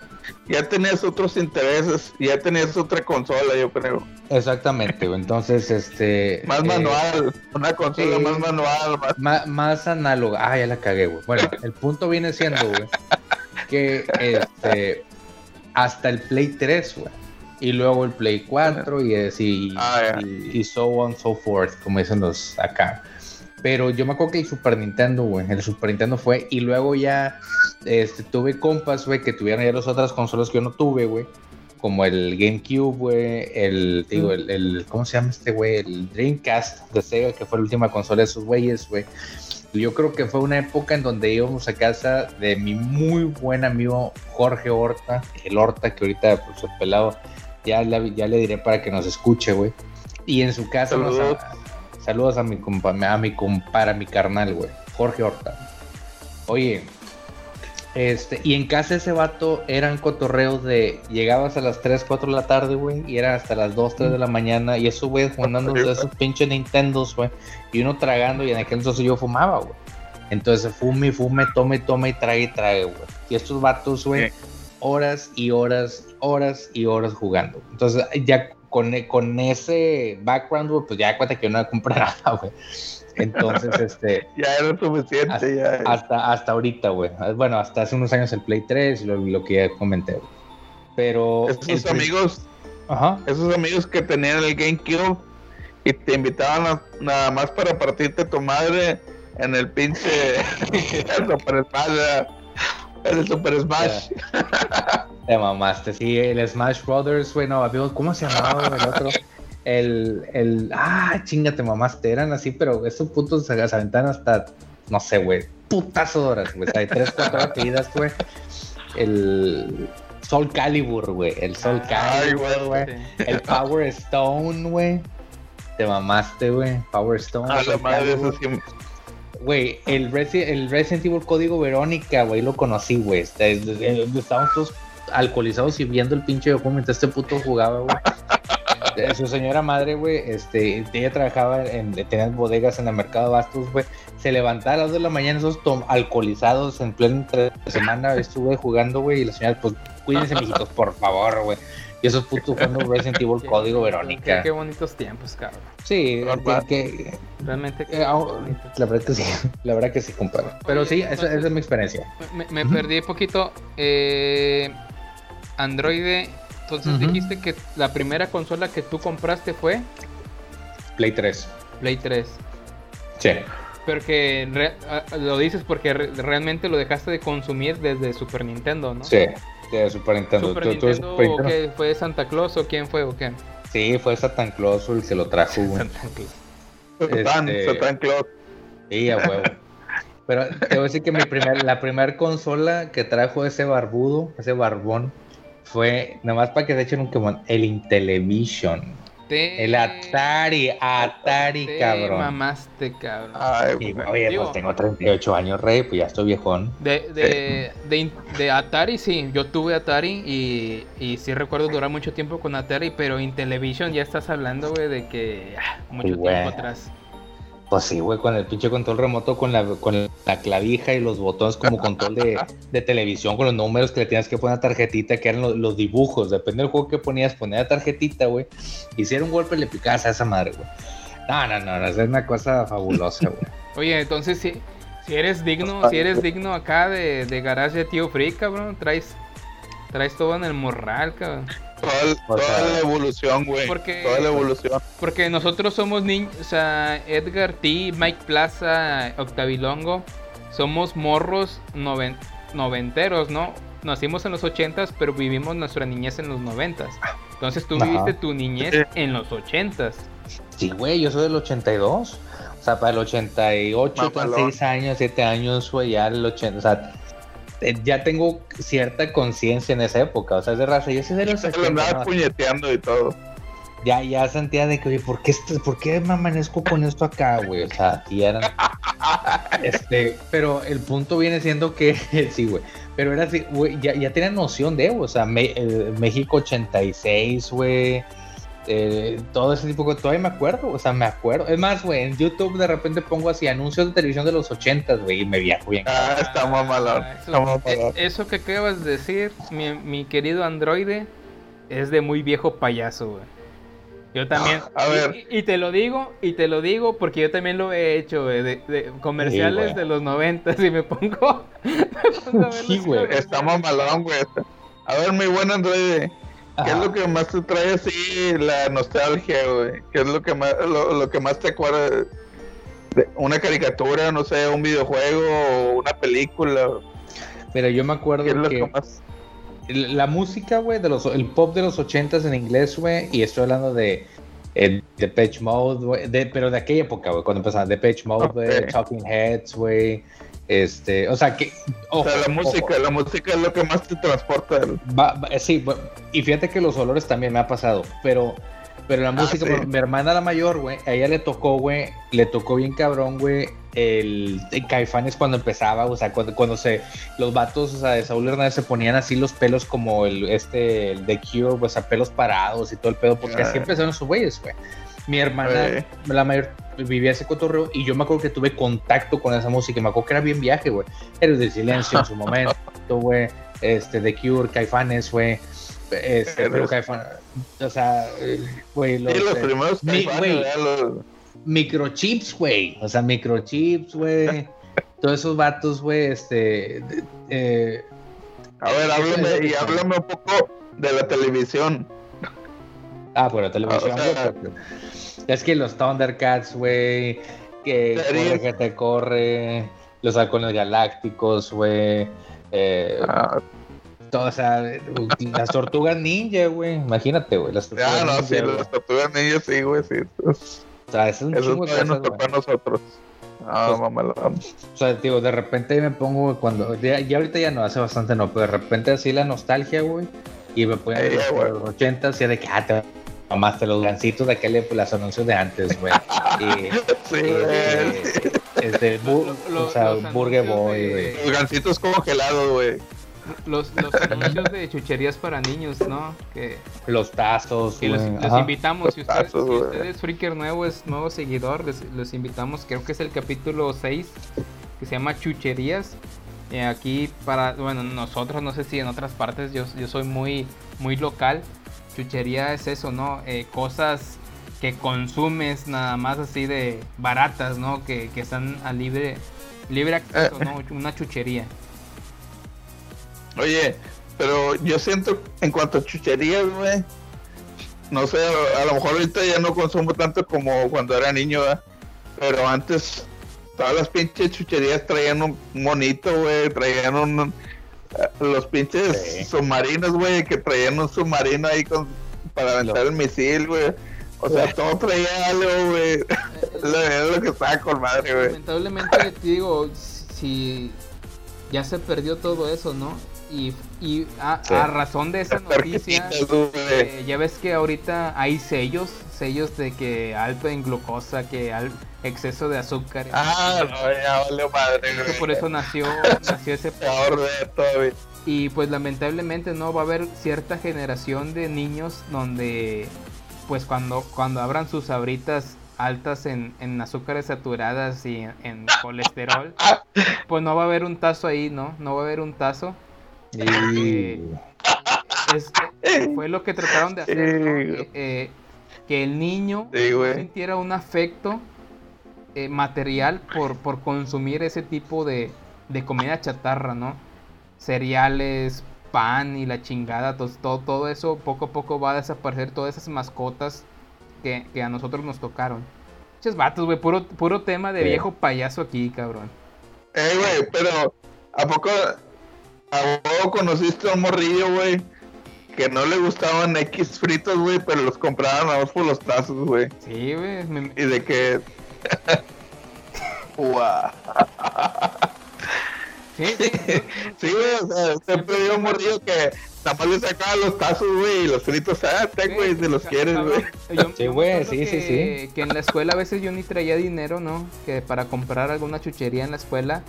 ya tenías otros intereses, ya tenías otra consola, yo creo. Exactamente, entonces, este... Más eh, manual, una consola sí. más manual, más... más análoga. Ah, ya la cagué, güey. Bueno, el punto viene siendo, güey, que este, hasta el Play 3, güey. Y luego el Play 4 y así, Ah, y, y so on, so forth, como dicen los acá. Pero yo me acuerdo que el Super Nintendo, güey, el Super Nintendo fue, y luego ya este, tuve compas, güey, que tuvieron ya las otras consolas que yo no tuve, güey. Como el GameCube, güey, el, digo, el, el- ¿cómo se llama este güey? El Dreamcast de Sega, que fue la última consola de esos güeyes, güey. Yo creo que fue una época en donde íbamos a casa de mi muy buen amigo Jorge Horta, el Horta, que ahorita, pues, el pelado, ya, le- ya le diré para que nos escuche, güey. Y en su casa, nos- Saludos. a mi compa, a mi compara, a mi carnal, güey, Jorge Horta. Oye, este, y en casa ese vato eran cotorreos de llegabas a las 3, 4 de la tarde, güey, y eran hasta las 2, 3 de la mañana, y esos güeyes jugando de esos pinches Nintendos, güey, y uno tragando, y en aquel entonces yo fumaba, güey. Entonces fume, fume, tome, tome y trague, y trague, güey. Y estos vatos, güey, horas y horas, horas y horas jugando. Entonces ya con, con ese background, güey, pues ya cuenta que yo no voy a comprar nada, güey. Entonces, este, Ya era suficiente, hasta, ya. hasta, hasta ahorita, güey. Bueno, hasta hace unos años el Play 3 y lo, lo que ya comenté, güey. Pero... Esos amigos, Ajá. esos amigos que tenían el GameCube y te invitaban a- nada más para partirte tu madre en el pinche el Super El Super Smash. Te mamaste, sí, el Smash Brothers, güey, no, ¿cómo se llamaba el otro? El, el, ah, chinga, te mamaste, eran así, pero estos putos se se aventaban hasta, no sé, güey, putazo de horas, güey, o sea, de tres, cuatro seguidas, güey. El Soul Calibur, güey, el Soul Calibur, güey. El Power Stone, güey. te mamaste, güey. Power Stone. A la madre, eso sí. Güey, el, Resi- el Resident Evil Código Verónica, güey, lo conocí, güey. Está- es- es- Estábamos todos alcoholizados y viendo el pinche mientras este puto jugaba, güey. Su señora madre, güey, este, ella trabajaba en, tenía bodegas en el mercado Bastos, güey. Se levantaba a las 2 de la mañana, esos alcoholizados en plena semana, estuve jugando, güey, y la señora, pues, cuídense, mijitos, por favor, güey. Y esos putos jugando Resident Evil Código Qué, Verónica. qué bonitos tiempos, cabrón. Sí, que, que- Realmente. eh, ah, la verdad que sí, la verdad que sí, compadre. Pero sí, esa, esa es mi experiencia. Me, me perdí poquito. Eh, Android. Entonces dijiste que la primera consola que tú compraste fue Play 3. Play 3. Sí. Pero que re- ah, lo dices porque re- realmente lo dejaste de consumir desde Super Nintendo, ¿no? Sí, de Super Nintendo. Super ¿Tú- tú eres Nintendo, Super ¿o Nintendo? qué? ¿Fue Santa Claus o quién fue o qué? Sí, fue Satan Claus el que lo trajo. Santa Claus. Satan, Este- Satan Claus. Sí, a huevo. Pero te voy a decir que mi primer, la primera consola que trajo ese barbudo, ese barbón, fue, nada más para que se echen un quemón, el Intellivision. Te- El Atari, Atari, te cabrón. mamaste, cabrón. Ay, Y, oye, Digo- pues tengo 38 años, rey, pues ya estoy viejón. De, de, de, Atari, sí, yo tuve Atari y, y sí recuerdo durar mucho tiempo con Atari, pero Intellivision ya estás hablando, güey, de que ah, mucho Sí, tiempo atrás. Pues sí, güey, con el pinche control remoto, con la, con la clavija y los botones como control de, de televisión, con los números que le tienes que poner a tarjetita, que eran lo- los, dibujos. Depende del juego que ponías, poner la tarjetita, güey. Y si era un golpe, le picabas a esa madre, güey. No, no, no, no, es una cosa fabulosa, güey. Oye, entonces si, si eres digno, si eres digno acá de, de garage de tío Free, cabrón, traes, traes todo en el morral, cabrón. Toda, sea, la evolución, güey. porque- Toda la evolución. Porque nosotros somos niños, o sea, Edgar T, Mike Plaza, Octavilongo, somos morros noven- noventeros, ¿no? Nacimos en los ochentas, pero vivimos nuestra niñez en los noventas. Entonces tú Ajá. viviste tu niñez Sí. en los ochentas. Sí, güey, yo soy del 82. O sea, para el 88, con Mamalón. 6 años, 7 años, güey, ya el 80. O sea, ya tengo cierta conciencia en esa época. O sea, es de raza. Yo soy de los Se lo 80. andaba ¿no? puñeteando y todo. ya, ya sentía de que, oye, ¿por qué, esto- ¿por qué me amanezco con esto acá, güey? O sea, y eran. este, pero el punto viene siendo que, sí, güey. Pero era así, güey, ya, ya tenía noción de, o sea, Me- eh, México 86, güey. Eh, todo ese tipo de todavía me acuerdo, o sea, me acuerdo. Es más, güey, en YouTube de repente pongo así anuncios de televisión de los 80, güey, y me viajo bien. Ah. Ah, Está Eso, mamalón. eh, eso que acabas de decir, mi, mi querido androide, es de muy viejo payaso, güey. Yo también. A y- ver. Y, y te lo digo, y te lo digo porque yo también lo he hecho, güey, de, de comerciales güey. de los 90 y me pongo, me pongo a ver Sí, güey. Está mamalón, güey. A ver, mi buen ¿Qué es lo que más te trae así la nostalgia, güey? ¿Qué es lo que más, lo, lo que más te acuerda de una caricatura, no sé, un videojuego o una película? Pero yo me acuerdo ¿Qué es lo que que más? la música, güey, de los el pop de los ochentas en inglés, güey, y estoy hablando de eh, Depeche Mode, güey, de, pero de aquella época, güey, cuando empezaban Depeche Mode, güey. Talking Heads, güey, este, o sea, que, O ojo, sea, la ojo, música, la música es lo que más te transporta. del- va- va- sí, y fíjate que los olores también me ha pasado, pero, pero la música, sí. por- mi hermana la mayor, güey, a ella le tocó, güey, le tocó bien cabrón, güey, el, el Caifanes cuando empezaba, o sea, cuando, cuando se, los vatos, o sea, de Saúl Hernández se ponían así los pelos como el, este, el The Cure, o sea, pelos parados y todo el pedo, porque así Ah. empezaron sus güeyes, güey. Mi hermana, Güey. la mayor, vivía ese cotorreo y yo me acuerdo que tuve contacto con esa música, me acuerdo que era bien viaje, güey. Héroes de Silencio en su momento, güey, este, The Cure, Caifanes, güey. Este, pero. Caifán, o sea, eh, güey, los, Sí, los eh, primeros Caifanes. Los- microchips, güey. O sea, microchips, güey. Todos esos vatos, güey, este. eh, A ver, háblame y háblame un poco de la televisión. Ah, bueno, televisión, Ah, o sea- güey, pero- Es que los Thundercats, güey. Que corre, que te corre. Los halcones galácticos, güey. Eh, Ah, todo, o sea, las tortugas ninja, güey. Imagínate, güey. Las tortugas ah, no, ninja, sí, güey. las tortugas ninjas, sí, güey, sí. O sea, es un Eso chingo de todavía nos cosas, tocó a nosotros. Ah, Pues- mamalón. O sea, digo, de repente me pongo cuando. Ya, ya ahorita ya no, hace bastante no, pero de repente así la nostalgia, güey. Y me pongo Eh, en güey. los 80 y de que, ah, te mamaste los gancitos de aquel, los anuncios de antes, güey. Y, Sí, y güey. de- este, bu- Lo- o sea, los Burger Boy. de- Los gancitos congelados, güey. Los, los anuncios de chucherías para niños, ¿no? Que, Los tazos, que los, güey, invitamos. Si Los usted, tazos, si güey. usted es Freaker nuevo, es nuevo seguidor, les, los invitamos. Creo que es el capítulo 6 que se llama Chucherías. Eh, aquí para, bueno, nosotros, no sé si en otras partes, yo, yo soy muy, muy local. Chuchería es eso, ¿no? Eh, cosas que consumes nada más así de baratas, ¿no? Que, que están a libre, libre acceso, ¿no? Una chuchería. Oye, pero yo siento en cuanto a chucherías, güey. No sé, a, lo mejor ahorita ya no consumo tanto como cuando era niño. Pero antes todas las pinches chucherías traían un monito, güey, traían un eh, los pinches Sí. submarinos, güey, que traían un submarino ahí con para aventar el misil, güey. O sea, todo traía algo, güey. Lo- Es lo que estaba con madre, güey. Lamentablemente, te digo, si ya se perdió todo eso, ¿no? Y, y a, Sí. a razón de esa noticia, eh, ya ves que ahorita hay sellos, sellos de que alto en glucosa, que al exceso de azúcar. Ah, no, ya valió madre, Creo que güey. por eso nació, nació ese todavía. y pues lamentablemente no va a haber cierta generación de niños donde pues cuando, cuando abran sus abritas altas en, en azúcares saturadas y en, en colesterol, pues no va a haber un tazo ahí, ¿no? No va a haber un tazo. Y... Es- fue lo que trataron de hacer, ¿no? Eh, eh, que el niño Sí, sintiera un afecto eh, material por, por consumir ese tipo de, de comida chatarra, ¿no? Cereales, pan y la chingada, to- todo, todo eso poco a poco va a desaparecer, todas esas mascotas que, que a nosotros nos tocaron. Muchos vatos, güey, puro, puro tema de viejo payaso aquí, cabrón. Eh, güey, pero ¿a poco a vos conociste a un morrillo, güey? Que no le gustaban X fritos, güey, pero los compraban a vos por los tazos, güey. Sí, güey. me- Y de que... Guau. Sí, sí, yo- Sí, güey, o sea, siempre un morrillo que nada más le sacaba los tazos, güey, y los fritos, ah, ten, güey, si los quieres, güey. yo- Sí, yo güey, sí, sí, que- Que en la escuela a veces yo ni traía dinero, ¿no? Que para comprar alguna chuchería en la escuela.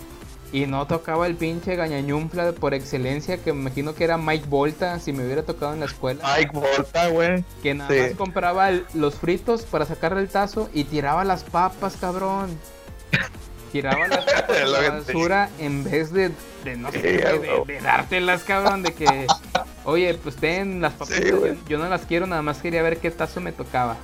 Y no tocaba el pinche gañañumpla por excelencia, que me imagino que era Mike Volta, si me hubiera tocado en la escuela. Mike Volta, güey. Que nada sí. más compraba el- los fritos para sacarle el tazo y tiraba las papas, cabrón. Tiraba las papas a la basura en vez de, de no sé, Sí, güey. de, de dártelas, cabrón, de que, oye, pues ten las papas, Sí, yo, yo no las quiero, nada más quería ver qué tazo me tocaba.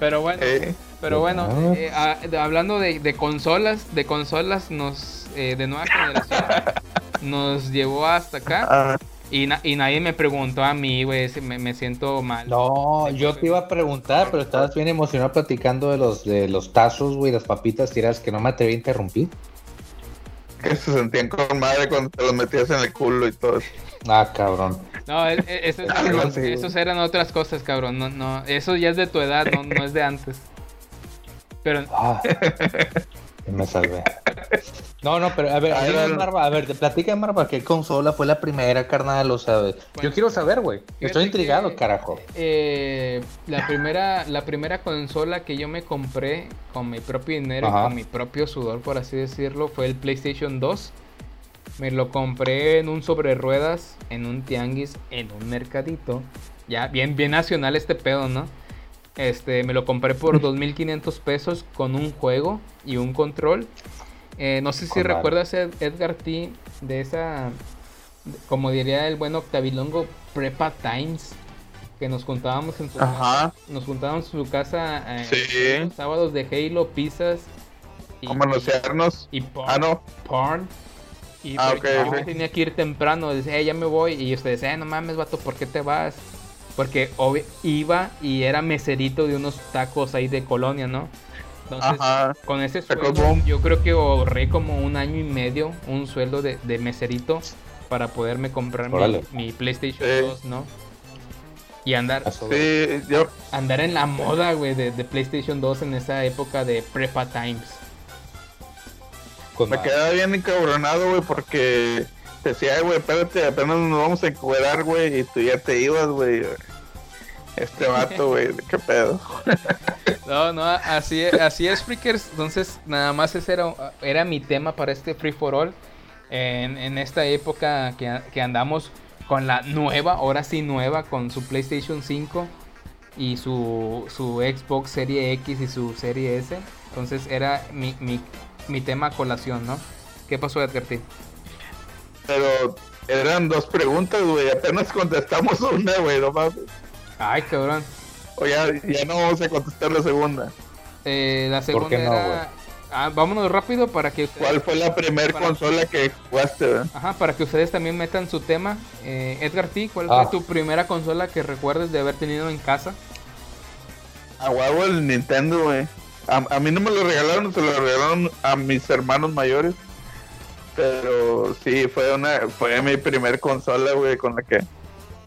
Pero bueno, Eh, pero bueno, Ah. eh, ah, de- hablando de, de consolas, de consolas nos eh, de nueva generación, nos llevó hasta acá ah, y, na- y nadie me preguntó a mí, güey, se- me, me siento mal. No, yo te iba a preguntar, pero estabas bien emocionado platicando de los de los tazos, güey, las papitas tiradas que no me atreví a interrumpir. que se sentían con madre cuando te los metías en el culo y todo eso. Ah, cabrón. No, e- e- eso- Algo eso- así, güey. esos eran otras cosas, cabrón. No, no, eso ya es de tu edad, no, no es de antes. Pero Ah, me salvé. No, no, pero a ver, dime, no, no. Marva, a ver, te platica Marva, ¿qué consola fue la primera, carnal? O sea, yo quiero saber, güey. Estoy intrigado, que- carajo. eh, la primera la primera consola que yo me compré con mi propio dinero, y Ajá. con mi propio sudor, por así decirlo, fue el PlayStation 2. Me lo compré en un sobre ruedas, en un tianguis, en un mercadito. Ya, bien, bien nacional este pedo, ¿no? Este, me lo compré por 2.500 pesos con un juego y un control. Eh, no sé si Con recuerdas Ed- Edgar T de esa, como diría el buen Octavilongo, Prepa Times, que nos juntábamos en su casa, Ajá. nos juntábamos en su casa eh, Sí. los sábados de Halo, pizzas y, Como manosearnos. y porn. Ah, no. porn. Y Ah, pero ok, yo me ok. tenía que ir temprano, decía, "Eh, ya me voy. Y ustedes, eh, no mames, vato, ¿por qué te vas? Porque iba y era meserito de unos tacos ahí de colonia, ¿no? Entonces, Ajá. con ese Tacos sueldo, yo creo que ahorré como un año y medio un sueldo de, de meserito para poderme comprar mi, PlayStation Sí. 2, ¿no? Y andar. Sí, yo, andar en la moda, güey, de, de PlayStation 2 en esa época de Prepa Times. Con me quedaba bien encabronado, güey, porque decía, "Ay, güey, espérate, apenas nos vamos a encuerar, güey, y tú ya te ibas, güey. Este vato, güey, qué pedo. No, no, así, así es, Freakers. Entonces, nada más ese era, era mi tema para este Free for All. En, en esta época que, que andamos con la nueva, ahora sí nueva, con su PlayStation 5 y su, su Xbox Serie X y su Serie S. Entonces era mi, mi, mi tema colación, ¿no? ¿Qué pasó, Edgar? Pero eran dos preguntas, güey. Apenas contestamos una, güey, no mames. Ay, cabrón. O ya, ya no vamos a contestar la segunda. Eh, la segunda qué no, era... güey? Ah, vámonos rápido para que ustedes... ¿Cuál fue la primer Para- consola que jugaste, güey? Ajá, para que ustedes también metan su tema. Eh, Edgar T, ¿cuál Ah. fue tu primera consola que recuerdes de haber tenido en casa? A huevo el Nintendo, güey. A, a mí no me lo regalaron, se lo regalaron a mis hermanos mayores. Pero sí, fue una fue mi primer consola, güey, con la que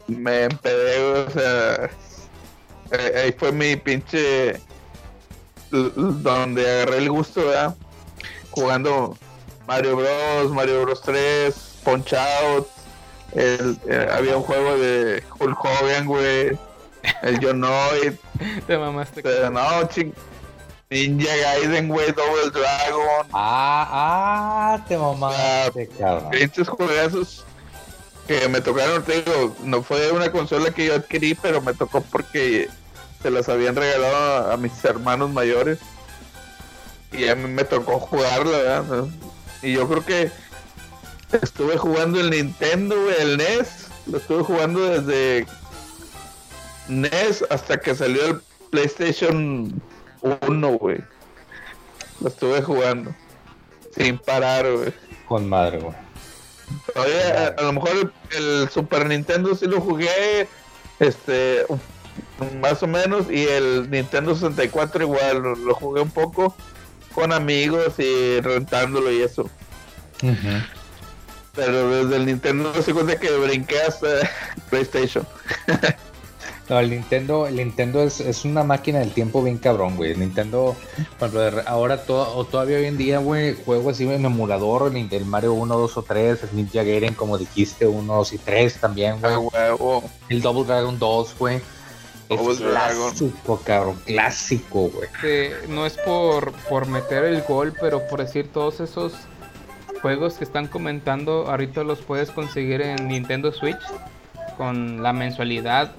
me empedé, o sea... eh, ahí fue mi pinche... Donde agarré el gusto, ¿verdad? Jugando Mario Bros, Mario Bros 3, Punch Out. El, eh, había un juego de Hulk Hogan, güey. El Yonoid. Te mamaste. Pero no, ching. Ninja Gaiden, güey, Double Dragon. Ah, ah, te mamaste, cabrón. Pinches juegazos que me tocaron, te digo, no fue una consola que yo adquirí, pero me tocó porque se las habían regalado a, a mis hermanos mayores. Y a mí me tocó jugarla, ¿verdad? Y yo creo que estuve jugando el Nintendo, güey, el NES. Lo estuve jugando desde NES hasta que salió el PlayStation 1, güey. Lo estuve jugando. Sin parar, güey. Con madre, güey. Oye, a, a lo mejor el, el Super Nintendo sí lo jugué, este, más o menos, y el Nintendo 64 igual, lo, lo jugué un poco con amigos y rentándolo y eso. Pero desde el Nintendo se cuenta que brinqué hasta PlayStation. No, el Nintendo, el Nintendo es, es una máquina del tiempo bien cabrón, güey. El Nintendo, cuando ahora to- o todavía hoy en día, güey, juego así en emulador, el, el Mario 1, 2 o 3, el Ninja Gaiden, como dijiste, 1, 2 y 3 también, güey. El Double Dragon 2, güey. Es Double Dragon. clásico, cabrón, clásico, güey. No es por, por meter el gol, pero por decir todos esos juegos que están comentando, ahorita los puedes conseguir en Nintendo Switch con la mensualidad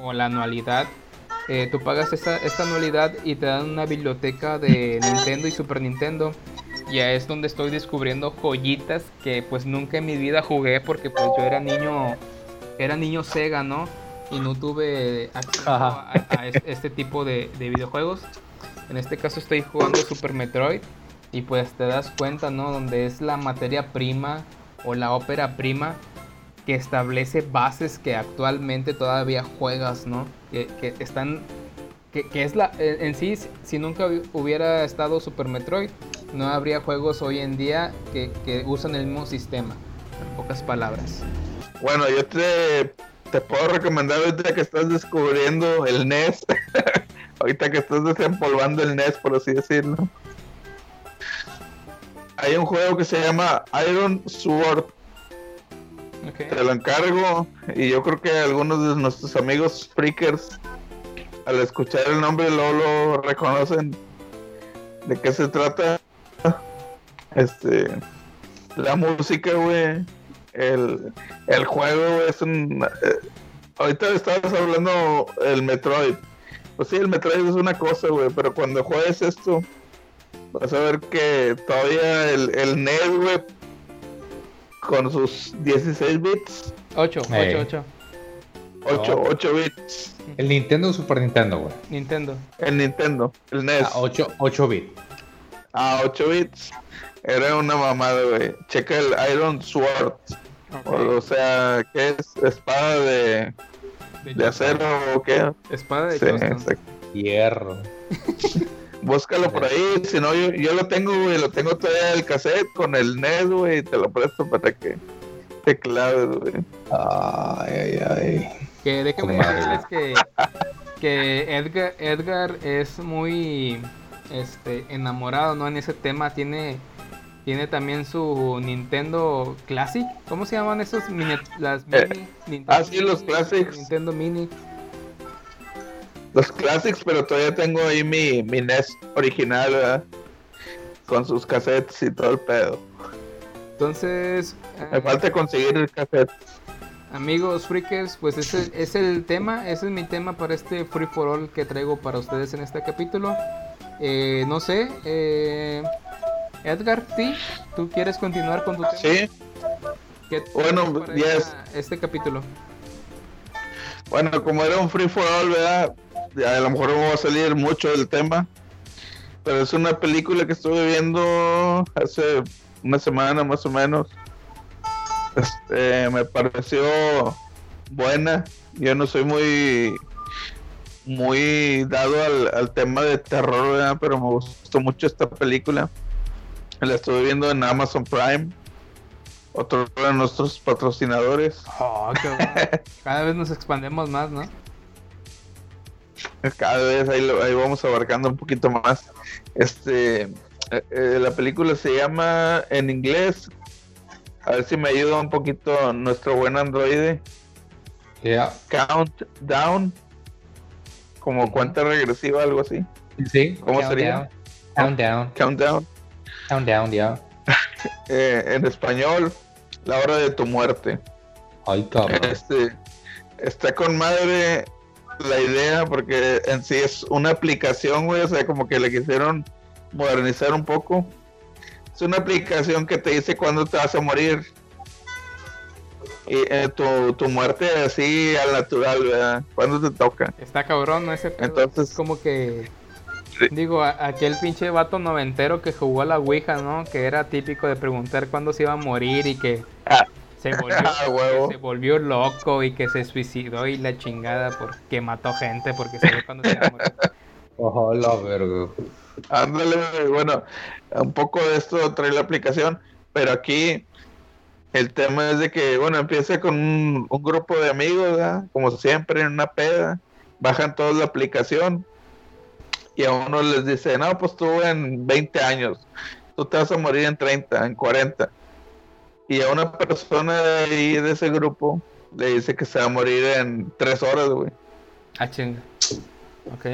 o, la anualidad. Eh, tú pagas esta, esta anualidad y te dan una biblioteca de Nintendo y Super Nintendo. Y ahí es donde estoy descubriendo joyitas que pues nunca en mi vida jugué porque pues yo era niño, era niño Sega, ¿no? Y no tuve acceso a, este tipo de, de videojuegos. En este caso estoy jugando Super Metroid y pues te das cuenta, ¿no? Donde es la materia prima o la ópera prima que establece bases que actualmente todavía juegas, ¿no? Que, están... Que, es la... En en sí, si nunca hubi- hubiera estado Super Metroid, no habría juegos hoy en día que, que usan el mismo sistema. En pocas palabras. Bueno, yo te, te puedo recomendar ahorita que estás descubriendo el NES. ahorita que estás desempolvando el NES, por así decirlo. Hay un juego que se llama Iron Sword. Te lo encargo. Y yo creo que algunos de nuestros amigos freakers, al escuchar el nombre, luego lo reconocen de qué se trata. Este. La música, güey. El, el juego es un. eh, ahorita estabas hablando el Metroid. Pues sí, el Metroid es una cosa, güey. Pero cuando juegues esto, vas a ver que todavía el, el NES, güey, con sus 16 bits, 8, 8, Ey. 8. 8, Oh. 8 bits, El Nintendo o Super Nintendo, güey. Nintendo. el Nintendo, el NES, Ah, 8, 8 bits. a 8 bits, era una mamada, güey. Checa el Iron Sword, o, o sea, ¿qué es? ¿Espada de, de acero o qué? Espada de Sí. Hierro. Búscalo por ahí, si no, yo, yo lo tengo, güey, lo tengo todavía el cassette con el NES, güey, y te lo presto para que te claves, güey. Ay, ay, ay. Que madre. decirles que, que Edgar, Edgar es muy este, enamorado ¿no? en ese tema. Tiene, tiene también su Nintendo Classic. ¿Cómo se llaman esos? Mini, las Eh, mini, Nintendo ah, sí, los Classics. Nintendo Mini. Los clásicos, pero todavía tengo ahí mi, mi NES original, ¿verdad? Con sus cassettes y todo el pedo. Entonces, Me eh, falta conseguir el cassette. amigos freakers, pues ese es el tema, ese es mi tema para este free for all que traigo para ustedes en este capítulo. Eh, no sé, eh, Edgar, ¿sí? ¿tú quieres continuar con tu tema? Sí, ¿Qué Bueno, para ya esta- este capítulo? bueno, como era un free for all, ¿verdad? A lo mejor no va a salir mucho del tema. Pero es una película que estuve viendo hace una semana más o menos. Este, me pareció buena. Yo no soy muy muy dado al, al tema de terror, ¿verdad? pero me gustó mucho esta película. La estuve viendo en Amazon Prime. Otro de nuestros patrocinadores. Oh, qué bueno. Cada vez nos expandemos más, ¿no? Cada vez ahí, lo- ahí vamos abarcando un poquito más. Este, eh, eh, la película se llama en inglés. A ver si me ayuda un poquito nuestro buen androide. Yeah. Countdown. Como cuenta regresiva, algo así. Sí. ¿Cómo sería? Countdown. Countdown. Countdown, ya. Eh, en español, la hora de tu muerte. Ay, cabrón. Este, está con madre la idea porque en sí es una aplicación, güey, o sea, como que le quisieron modernizar un poco. Es una aplicación que te dice cuándo te vas a morir. Y eh, tu, tu muerte así al natural, ¿verdad? ¿Cuándo te toca? Está cabrón, ¿no? Ese pedo. Entonces- Es como que. Sí. Digo, aquel pinche vato noventero que jugó a la Ouija, ¿no? Que era típico de preguntar cuándo se iba a morir y que Ah. Se volvió, Ah, huevo. se volvió loco y que se suicidó y la chingada porque mató gente porque sabía cuándo se iba a morir. Ojalá, verga. Ándale, bueno, un poco de esto trae la aplicación, pero aquí el tema es de que, bueno, empieza con un, un grupo de amigos, ¿verdad? como siempre, en una peda, bajan todos la aplicación y a uno les dice, no, pues tú en 20 años, tú te vas a morir en 30, en 40. Y a una persona de ahí, de ese grupo, le dice que se va a morir en 3 horas, güey. Ah, chinga. Ok.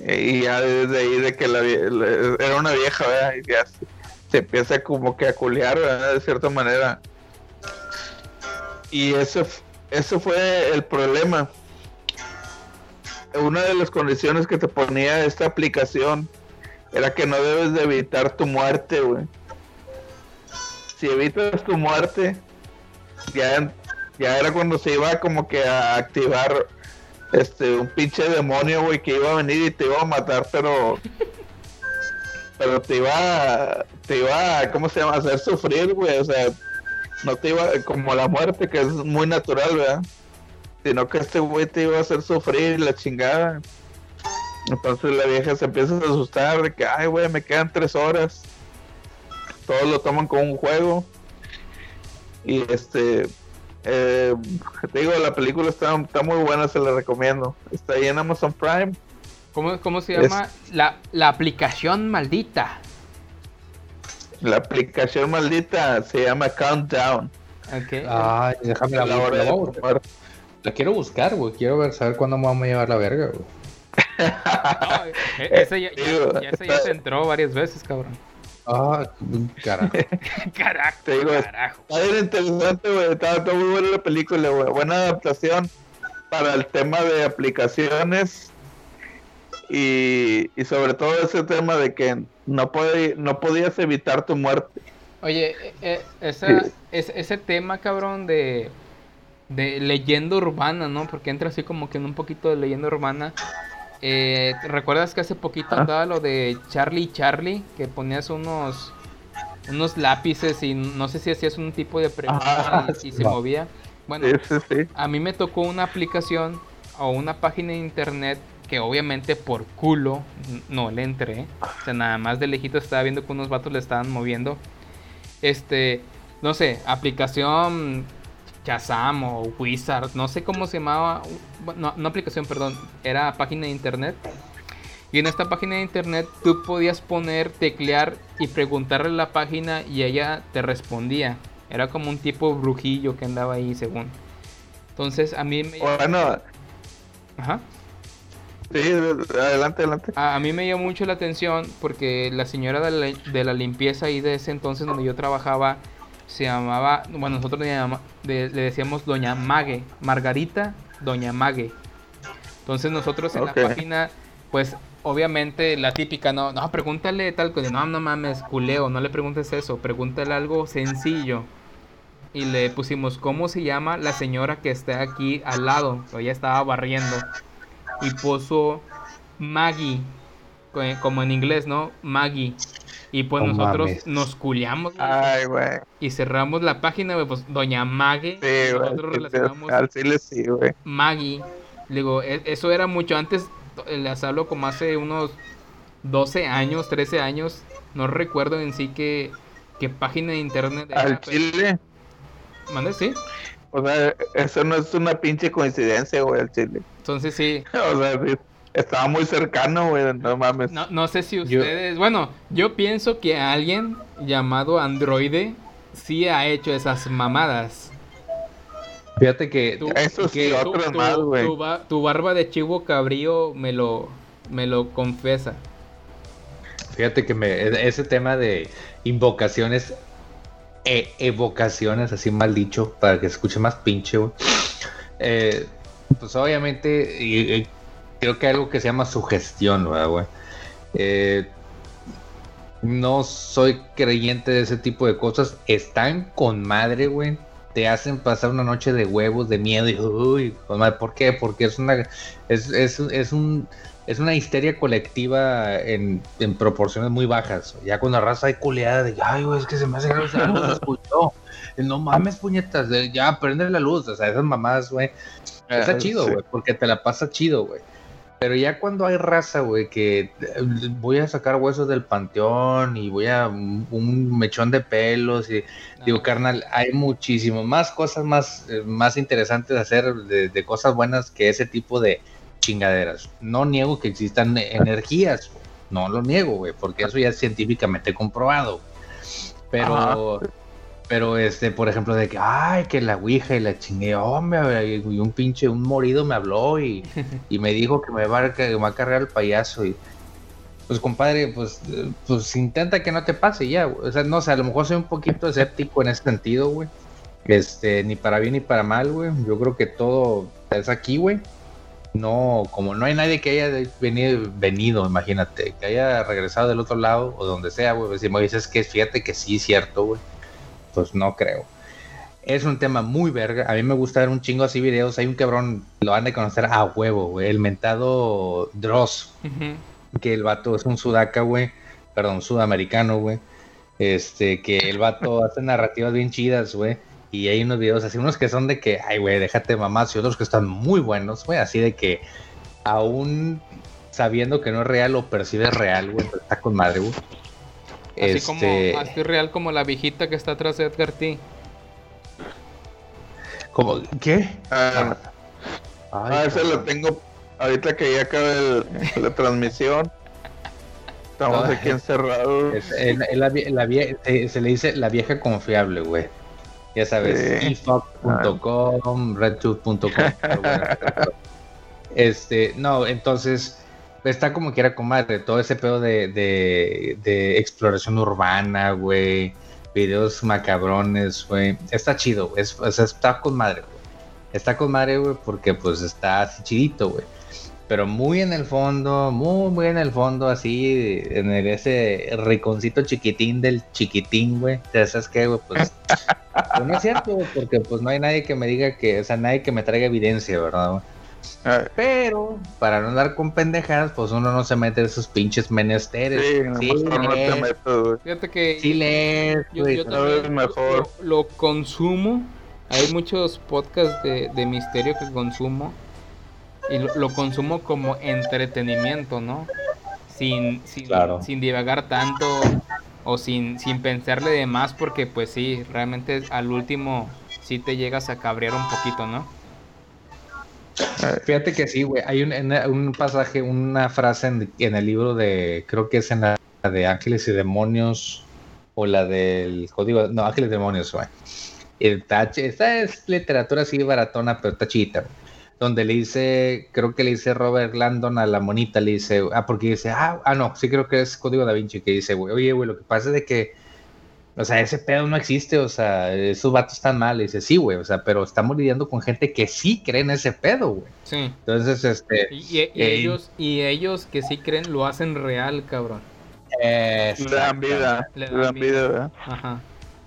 Y ya desde ahí de que la, la- era una vieja, ¿verdad? Y ya se, se empieza como que a culear, ¿verdad? De cierta manera. Y ese, f- ese fue el problema. Una de las condiciones que te ponía esta aplicación era que no debes de evitar tu muerte, güey. Si evitas tu muerte, ya, ya era cuando se iba como que a activar este un pinche demonio, güey, que iba a venir y te iba a matar, pero pero te iba a- te iba a, ¿cómo se llama? A hacer sufrir, güey, o sea, no te iba como la muerte que es muy natural, ¿verdad? Sino que este güey te iba a hacer sufrir la chingada. Entonces la vieja se empieza a asustar de que, ay, güey, me quedan tres horas. Todos lo toman como un juego. Y este, eh, te digo, la película está, está muy buena, se la recomiendo. Está ahí en Amazon Prime. ¿Cómo, cómo se Es- llama? La, la aplicación maldita. La aplicación maldita se llama Countdown. Ok. Ay, déjame la, La la, hora de voy a tu buscar. muerte. La quiero buscar, güey. Quiero ver, saber cuándo me vamos a llevar la verga, güey. No, e- ese ya, ya ese ya se entró varias veces, cabrón. Ah, carajo. Carajo, Te digo, carajo. Está bien interesante, güey. Está, está muy buena la película, güey. Buena adaptación para el tema de aplicaciones y, y sobre todo ese tema de que no, puede, no podías evitar tu muerte. Oye, eh, eh, esa, Sí. es- ese tema, cabrón, de, de leyenda urbana, ¿no? Porque entra así como que en un poquito de leyenda urbana. Eh, ¿te ¿Recuerdas que hace poquito andaba lo de Charlie Charlie? Que ponías unos unos lápices y no sé si hacías un tipo de pregunta Ah, y, y se no. movía. Bueno, Sí, sí, sí. a mí me tocó una aplicación o una página de internet que obviamente por culo no le entré. O sea, nada más de lejito estaba viendo que unos vatos le estaban moviendo. Este, no sé, aplicación Shazam o Wizard, no sé cómo se llamaba. No, no aplicación, perdón, era página de internet. Y en esta página de internet tú podías poner, teclear y preguntarle la página y ella te respondía. Era como un tipo brujillo que andaba ahí según. Entonces a mí me... Bueno, Ajá. Sí, adelante, adelante. A, a mí me llamó mucho la atención porque la señora de la, de la limpieza ahí de ese entonces donde yo trabajaba se llamaba, bueno, nosotros le, le decíamos Doña Mague, Margarita Doña Mague. Entonces nosotros en la página, pues obviamente la típica, no, no, pregúntale tal cosa, no, no mames, culeo, no le preguntes eso, pregúntale algo sencillo. Y le pusimos, ¿cómo se llama la señora que está aquí al lado? Ella estaba barriendo. Y puso Maggie, co- como en inglés, ¿no? Maggie. Y pues No nosotros mames. nos culiamos Ay, güey. y cerramos la página, güey, pues Doña Maggie. Sí, nosotros güey. relacionamos Al chile sí, güey. Maggie. Le digo, e- eso era mucho antes, eh, les hablo como hace unos 12 años, 13 años. No recuerdo en sí qué, qué página de internet era, Al pero- chile. ¿Mande? Sí. O sea, eso no es una pinche coincidencia, güey, al chile. Entonces sí. O sea, sí, estaba muy cercano, güey, no mames. No, no sé si Yo- ustedes... Bueno, yo pienso que alguien llamado androide sí ha hecho esas mamadas. Fíjate que, Tú- Eso que- Tu, otros tu- más, güey. tu ba- tu barba de chivo cabrío me lo, me lo confesa. fíjate que me, ese tema de invocaciones, e evocaciones, así mal dicho, para que se escuche más pinche, güey. Eh, pues obviamente, y- y creo que hay algo que se llama sugestión, ¿verdad, güey. Eh, no soy creyente de ese tipo de cosas. Están con madre, güey. Te hacen pasar una noche de huevos, de miedo y uy, con madre. ¿por qué? Porque es una es, es, es un es una histeria colectiva en, en proporciones muy bajas. Ya cuando la raza hay culeada de ay, güey, es que se me hace algo se escuchó. No mames, puñetas, de- ya prende la luz, o sea, esas mamadas, güey. Está chido, sí. güey, porque te la pasa chido, güey. Pero ya cuando hay raza, güey, que eh, voy a sacar huesos del panteón y voy a un, mechón de pelos y digo, carnal, hay muchísimo más cosas más, eh, más interesantes de hacer, de, de cosas buenas que ese tipo de chingaderas. No niego que existan energías, no lo niego, güey, porque eso ya es científicamente comprobado. Pero, pero este, por ejemplo, de que, ay, que la ouija y la chingue, hombre, y un pinche, un morido me habló y, y me dijo que me va a, que me va a cargar el payaso y pues compadre, pues, pues intenta que no te pase ya. O sea, no sé, a lo mejor soy un poquito escéptico en ese sentido, güey. Este, ni para bien ni para mal, güey. Yo creo que todo es aquí, güey. No, como no hay nadie que haya venido, venido, imagínate, que haya regresado del otro lado o donde sea, güey. Si me dices que fíjate que sí cierto, güey. Pues no creo. Es un tema muy verga. A mí me gusta ver un chingo así videos. Hay un cabrón, lo han de conocer a huevo, güey. El mentado Dross que el vato es un sudaca, güey, perdón, sudamericano, güey, este, que el vato hace narrativas bien chidas, güey, y hay unos videos así, unos que son de que, ay, güey, déjate mamás, y otros que están muy buenos, güey, así de que aún sabiendo que no es real, lo percibes real, güey, está con madre, güey. Así Este, como, así real como la viejita que está atrás de Edgar T. como, ¿qué? Ah, Ay, ah, ese lo tengo ahorita que ya acabe el- la transmisión. Estamos aquí encerrados. Es- es la- es la vie- la vie- se, se le dice la vieja confiable, güey. Ya sabes, Sí. efuck.com, redtooth.com. pero bueno, este, no, entonces está como quiera con madre, todo ese pedo de, de, de exploración urbana, güey, videos macabrones, güey, está chido, güey, es- o sea, está con madre, güey. Está con madre, güey, porque pues está así chidito, güey. Pero muy en el fondo, muy, muy en el fondo, así, en el, ese rinconcito chiquitín del chiquitín, güey. Sabes qué, güey, pues, pues no es cierto, güey, porque pues no hay nadie que me diga que, o sea, nadie que me traiga evidencia, ¿verdad? güey? Ah, Pero, para no andar con pendejadas, pues uno no se mete en esos pinches menesteres. Sí, no te lees, metas, güey. Fíjate que sí lees, yo, yo también mejor. Lo, lo consumo. Hay muchos podcasts de, de misterio que consumo. Y lo, lo consumo como entretenimiento, ¿no? Sin, sin, Claro. sin divagar tanto o sin, sin pensarle de más porque pues sí, realmente al último sí te llegas a cabrear un poquito, ¿no? Fíjate que sí, güey. Hay un, un pasaje, una frase en, el libro de, creo que es en la de Ángeles y Demonios, o la del código, no, Ángeles y Demonios, güey. Esta es literatura así baratona, pero está güey. donde le dice, creo que le dice Robert Landon a la monita, le dice, ah, porque dice, ah, ah no, sí creo que es Código Da Vinci, que dice, güey, oye, güey, lo que pasa es que, o sea, ese pedo no existe, o sea, esos vatos están mal, y dice, sí, güey, o sea, pero estamos lidiando con gente que sí cree en ese pedo, güey. Sí. Entonces, este... Y, y- y eh, ellos, y ellos que sí creen lo hacen real, cabrón. eh, Le dan vida. Le Le dan dan vida, ¿verdad? Ajá.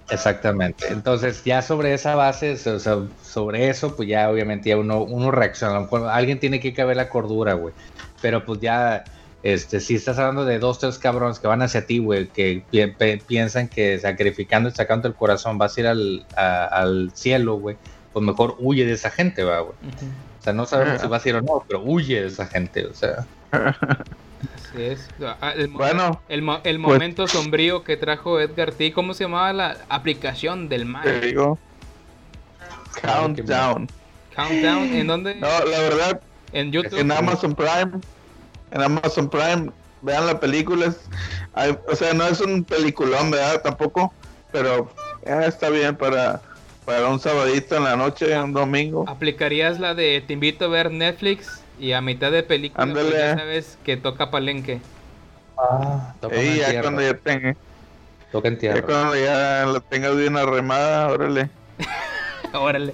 Exactamente. Entonces, ya sobre esa base, o sea, sobre eso, pues ya obviamente ya uno, uno reacciona. A lo mejor alguien tiene que caber la cordura, güey. Pero pues ya, este, si estás hablando de dos, tres cabrones que van hacia ti, güey, que pi- piensan que sacrificando y sacando el corazón vas a ir al, a- al cielo, güey, pues mejor huye de esa gente, va, güey. O sea, no sabemos si vas a ir o no, pero huye de esa gente, o sea. Así es. Ah, El, Bueno, el, mo- el pues- momento sombrío que trajo Edgar T. ¿Cómo se llamaba la aplicación del te mal? digo. Countdown. Countdown. ¿En dónde? No, la verdad, En YouTube. en Amazon Prime. En Amazon Prime, vean la película. es- hay- o sea, no es un peliculón, ¿verdad? Tampoco. Pero eh, está bien para, para un sabadito en la noche, un domingo. ¿Aplicarías la de te invito a ver Netflix y a mitad de película pues, ya sabes que toca palenque? Ah, toca ya tierra. cuando ya tenga, Toca en ya tierra. cuando ya la tengas bien arremada, órale. Órale.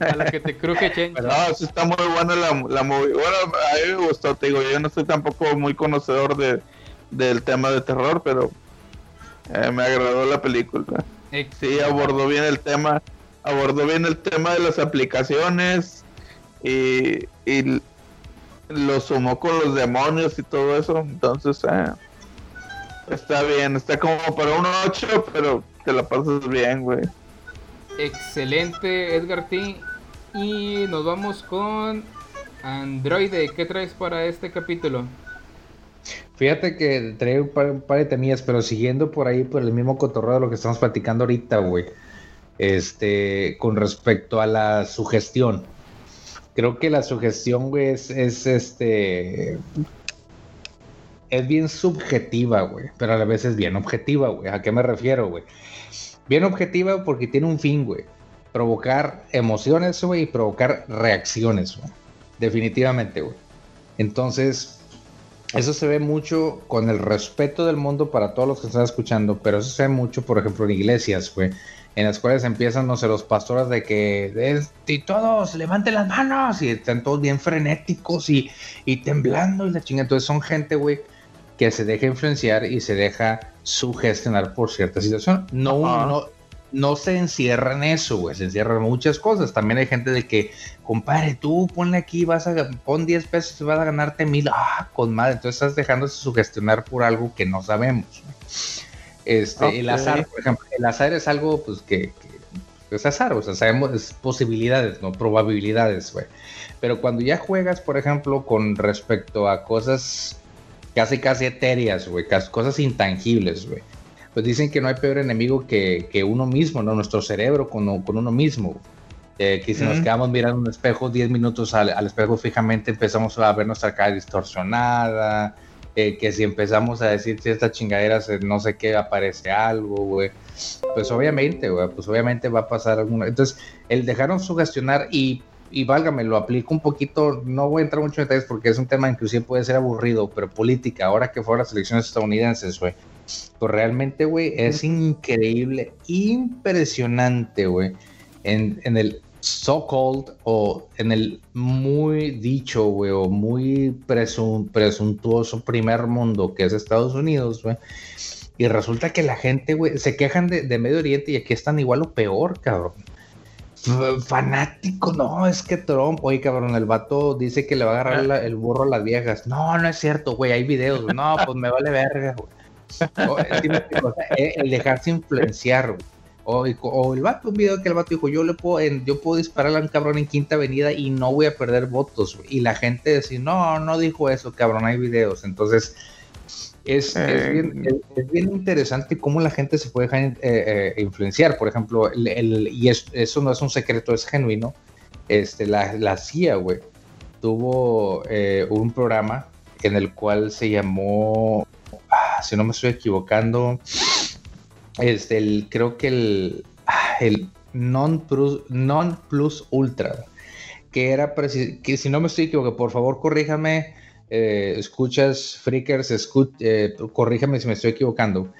A la que te cruje chencha. No, sí está muy buena la, la movie. Bueno, a mí me gustó, te digo, yo no soy tampoco muy conocedor de, del tema de terror, pero eh, me agradó la película. Sí, abordó bien el tema, abordó bien el tema de las aplicaciones y, y lo sumó con los demonios y todo eso, entonces eh, está bien, está como para un 8, pero te la pasas bien, güey. Excelente, Edgar T. Y nos vamos con Androide. ¿Qué traes para este capítulo? Fíjate que trae un par, de temillas, pero siguiendo por ahí por el mismo cotorreo de lo que estamos platicando ahorita, güey. Este, con respecto a la sugestión. Creo que la sugestión, güey, es, es este. Es bien subjetiva, güey, pero a la vez es bien objetiva, güey. ¿A qué me refiero, güey? Bien objetiva porque tiene un fin, güey. Provocar emociones, güey, y provocar reacciones, güey. Definitivamente, güey. Entonces, eso se ve mucho con el respeto del mundo para todos los que están escuchando, pero eso se ve mucho, por ejemplo, en iglesias, güey, en las cuales empiezan, no sé, los pastores de que, y todos, levanten las manos, y están todos bien frenéticos y, y temblando y la chinga. Entonces son gente, güey, que se deja influenciar y se deja sugestionar por cierta situación. No, no, no se encierra en eso, güey, se encierra en muchas cosas. También hay gente de que, compadre, tú ponle aquí, vas a pon 10 pesos y vas a ganarte mil. Ah, con madre. Entonces estás dejándose sugestionar por algo que no sabemos. Este, el azar, por ejemplo, el azar es algo, pues, que, que es azar, o sea, sabemos, es posibilidades, no probabilidades, güey. Pero cuando ya juegas, por ejemplo, con respecto a cosas casi, casi etéreas, güey, cosas intangibles, güey. Pues dicen que no hay peor enemigo que, que uno mismo, ¿no? Nuestro cerebro con, con uno mismo. Eh, que si nos quedamos mirando un espejo 10 minutos al, al espejo fijamente, empezamos a ver nuestra cara distorsionada. eh, que si empezamos a decir si esta chingadera se- no sé qué aparece algo, güey. Pues obviamente, güey, pues obviamente va a pasar alguna. Entonces, el dejaron sugestionar y, y válgame, lo aplico un poquito. No voy a entrar mucho en detalles porque es un tema inclusive puede ser aburrido, pero política, ahora que fueron las elecciones estadounidenses, güey. Pues realmente, güey, es increíble, impresionante, güey, en, en el so-called o en el muy dicho, güey, o muy presun- presuntuoso primer mundo que es Estados Unidos, güey. Y resulta que la gente, güey, se quejan de, de Medio Oriente y aquí están igual o peor, cabrón. Fanático, no, es que Trump, oye, cabrón, el vato dice que le va a agarrar el burro a las viejas. No, no es cierto, güey, hay videos. No, pues me vale verga, güey. O, eh, el dejarse influenciar, güey. O, el vato, un video que el vato dijo, yo le puedo, en- yo puedo dispararle a un cabrón en Quinta Avenida y no voy a perder votos. Y la gente decía, no, no dijo eso, cabrón, hay videos. Entonces, es, es Eh, bien, es- es bien interesante cómo la gente se puede dejar eh, eh, influenciar. Por ejemplo, el, el- y es- eso no es un secreto, es genuino. Este, la, la CIA, güey, tuvo un programa en el cual se llamó, ah, si no me estoy equivocando, este, el, creo que el, ah, el non plus, non plus ultra, que era que si no me estoy equivocando, por favor corríjame, eh, escuchas, freakers, escu- eh, si me estoy equivocando,